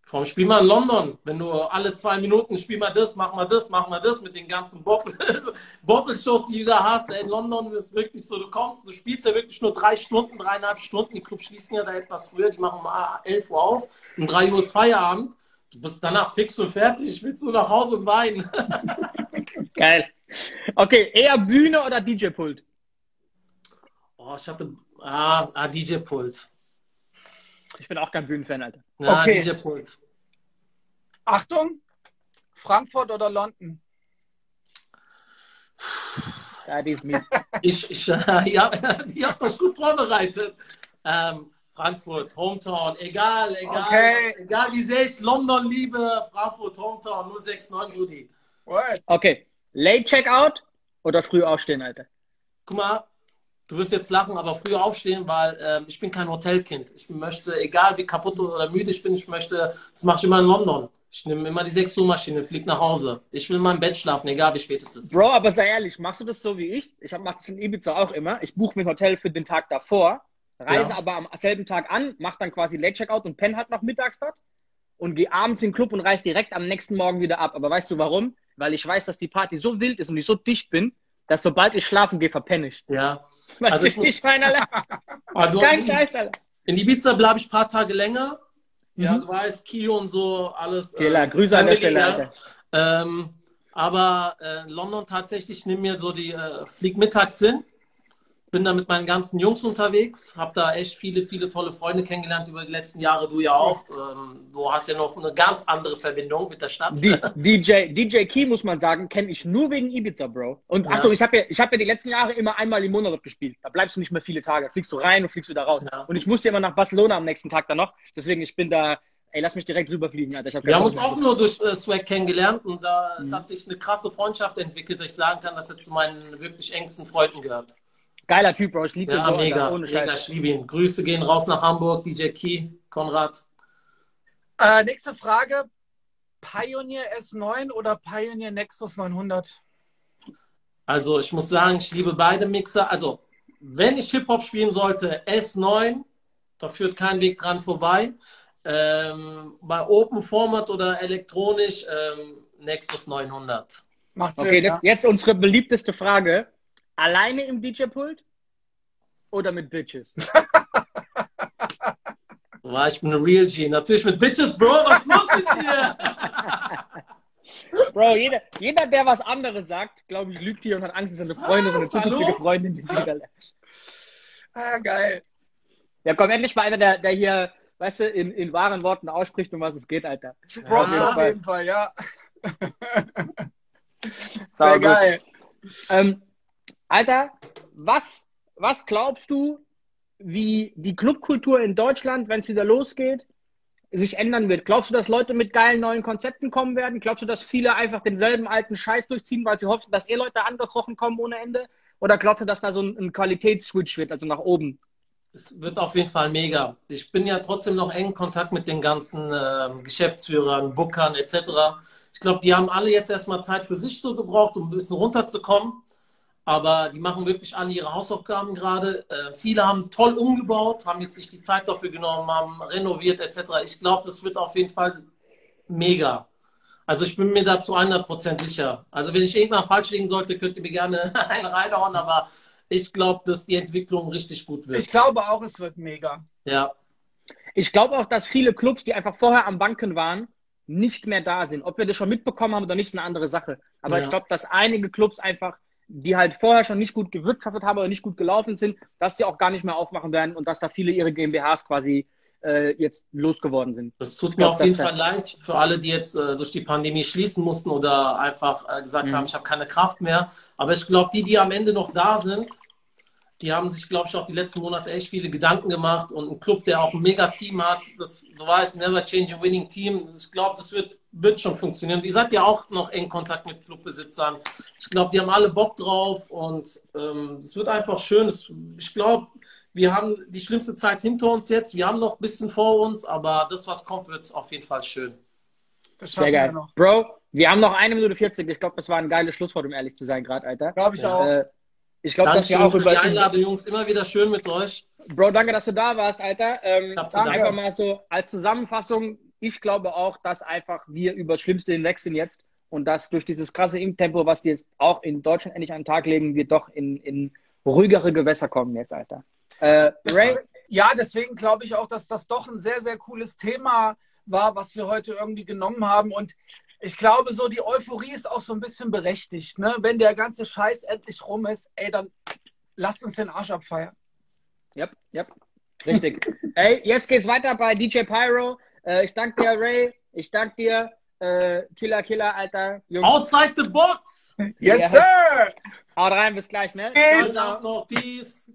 Vom Spiel mal in London, wenn du alle zwei Minuten spiel mal das, mach mal das, mach mal das mit den ganzen Boppel-Shows, die du da hast. Ey, in London ist wirklich so, du kommst, du spielst ja wirklich nur drei Stunden, dreieinhalb Stunden. Die Clubs schließen ja da etwas früher, die machen um 11 Uhr auf, um 3 Uhr ist Feierabend. Du bist danach fix und fertig, willst du nach Hause und weinen. Geil. Okay, eher Bühne oder DJ-Pult? Oh, ich hatte, ah, ah DJ-Pult. Ich bin auch kein Bühnenfan, Alter. Ja, Okay. DJ-Pult. Achtung, Frankfurt oder London? Ja, die ist mies. Ich, ich, ja, die habt das gut vorbereitet. Ähm, Frankfurt, Hometown, egal, egal, Okay. egal wie sehr ich London liebe, Frankfurt, Hometown, 069 Rudi. Okay, Late Checkout oder früh aufstehen, Alter? Guck mal, du wirst jetzt lachen, aber früher aufstehen, weil äh, ich bin kein Hotelkind. Ich möchte, egal wie kaputt oder müde ich bin, ich möchte, das mache ich immer in London. Ich nehme immer die 6 Uhr Maschine, fliege nach Hause. Ich will in meinem Bett schlafen, egal wie spät es ist. Bro, aber sei ehrlich, machst du das so wie ich? Ich mache das in Ibiza auch immer. Ich buche mir ein Hotel für den Tag davor, reise Ja. aber am selben Tag an, mach dann quasi Late Checkout und penne halt noch mittags dort und gehe abends in den Club und reise direkt am nächsten Morgen wieder ab. Aber weißt du warum? Weil ich weiß, dass die Party so wild ist und ich so dicht bin, dass sobald ich schlafen gehe, verpenne ich. Ja. Weißt Also ich muss- ich meine, Alter, Also kein in, Scheiß, Alter. in Ibiza bleibe ich ein paar Tage länger. Ja, Mhm. du weißt, Kio und so, alles. Killer, Grüße an der Stelle, ja. Alter. Ähm, aber äh, London tatsächlich, ich nehme mir so die, äh, flieg mittags hin, bin da mit meinen ganzen Jungs unterwegs, habe da echt viele, viele tolle Freunde kennengelernt über die letzten Jahre, du ja auch. Ähm, du hast ja noch eine ganz andere Verbindung mit der Stadt. Die, DJ, DJ Key, muss man sagen, kenne ich nur wegen Ibiza, Bro. Und Ja. Achtung, ich habe ja, ich hab ja die letzten Jahre immer einmal im Monat gespielt. Da bleibst du nicht mehr viele Tage. Fliegst du rein und fliegst wieder raus. Ja. Und ich musste immer nach Barcelona am nächsten Tag dann noch. Deswegen, ich bin da, ey, lass mich direkt rüberfliegen, Alter. Hab Wir haben uns auch nur durch äh, Swag kennengelernt und da es Mhm. hat sich eine krasse Freundschaft entwickelt, dass ich sagen kann, dass er zu meinen wirklich engsten Freunden gehört. Geiler Typ, Bro. Ich liebe ihn Ja, so, mega. Ohne mega, ich liebe ihn. Grüße gehen raus nach Hamburg, DJ Key, Konrad. Äh, nächste Frage. Pioneer S9 oder Pioneer Nexus 900? Also ich muss sagen, ich liebe beide Mixer. Also wenn ich Hip-Hop spielen sollte, S9, da führt kein Weg dran vorbei. Ähm, bei Open Format oder elektronisch, ähm, Nexus 900. Macht Sinn, Okay, ja. das, jetzt unsere beliebteste Frage. Alleine im DJ-Pult oder mit Bitches? So, ich bin ein Real G. Natürlich mit Bitches, Bro, was ist los mit dir? Bro, jeder, jeder, der was anderes sagt, glaube ich, lügt hier und hat Angst, dass seine Freundin, seine zukünftige Hallo? Freundin die sieht. Alter. Ah, geil. Ja, komm, endlich mal einer, der, der hier, weißt du, in, in wahren Worten ausspricht, um was es geht, Alter. Props Ja. auf jeden Fall, ja. Sehr geil. Ähm, Alter, was, was glaubst du, wie die Clubkultur in Deutschland, wenn es wieder losgeht, sich ändern wird? Glaubst du, dass Leute mit geilen neuen Konzepten kommen werden? Glaubst du, dass viele einfach denselben alten Scheiß durchziehen, weil sie hoffen, dass eh Leute angekrochen kommen ohne Ende? Oder glaubst du, dass da so ein, ein Qualitätsswitch wird, also nach oben? Es wird auf jeden Fall mega. Ich bin ja trotzdem noch eng in Kontakt mit den ganzen ähm, Geschäftsführern, Bookern etc. Ich glaube, die haben alle jetzt erstmal Zeit für sich so gebraucht, um ein bisschen runterzukommen. Aber die machen wirklich alle ihre Hausaufgaben gerade. Äh, viele haben toll umgebaut, haben jetzt sich die Zeit dafür genommen, haben renoviert etc. Ich glaube, das wird auf jeden Fall mega. Also ich bin mir da zu 100% sicher. Also wenn ich irgendwann falsch liegen sollte, könnt ihr mir gerne einen reinhauen, aber ich glaube, dass die Entwicklung richtig gut wird. Ich glaube auch, es wird mega. Ja, Ich glaube auch, dass viele Clubs, die einfach vorher am Banken waren, nicht mehr da sind. Ob wir das schon mitbekommen haben oder nicht, ist eine andere Sache. Aber Ja. ich glaube, dass einige Clubs einfach, die halt vorher schon nicht gut gewirtschaftet haben oder nicht gut gelaufen sind, dass sie auch gar nicht mehr aufmachen werden und dass da viele ihre GmbHs quasi äh, jetzt losgeworden sind. das tut mir glaub, auf jeden Fall leid für alle, die jetzt äh, durch die Pandemie schließen mussten oder einfach äh, gesagt Mhm. haben, ich habe keine Kraft mehr. Aber ich glaube, die, die am Ende noch da sind, die haben sich, glaube ich, auch die letzten Monate echt viele Gedanken gemacht und ein Club, der auch ein mega Team hat, das, du weißt, never change a winning team. Ich glaube, das wird, wird schon funktionieren. Ihr seid ja auch noch in Kontakt mit Clubbesitzern. Ich glaube, die haben alle Bock drauf und ähm, es wird einfach schön. Es, ich glaube, wir haben die schlimmste Zeit hinter uns jetzt. Wir haben noch ein bisschen vor uns, aber das, was kommt, wird auf jeden Fall schön. Das Sehr geil. noch. Bro, wir haben noch eine Minute 40. Ich glaube, das war ein geiles Schlusswort, um ehrlich zu sein, gerade, Alter. Glaube ich Ja. auch. Äh, ich glaube, dass wir auch für die über. Einladung, Jungs. Immer wieder schön mit euch. Bro, danke, dass du da warst, Alter. Ähm. Einfach mal so als Zusammenfassung. Ich glaube auch, dass einfach wir über das Schlimmste hinweg sind jetzt und dass durch dieses krasse Impftempo, was die jetzt auch in Deutschland endlich an den Tag legen, wir doch in, in ruhigere Gewässer kommen jetzt, Alter. Äh, Ray, Ja, deswegen glaube ich auch, dass das doch ein sehr, sehr cooles Thema war, was wir heute irgendwie genommen haben. Und ich glaube, so die Euphorie ist auch so ein bisschen berechtigt. Ne? Wenn der ganze Scheiß endlich rum ist, ey, dann lasst uns den Arsch abfeiern. Yep, yep. Richtig. Ey, jetzt geht's weiter bei DJ Pyro. Äh, ich danke dir, Ray. Ich danke dir, äh, Killer, Killer, Alter. Jungs, Outside the box! Yes, Ja. sir! haut rein, bis gleich, ne? Peace. Peace.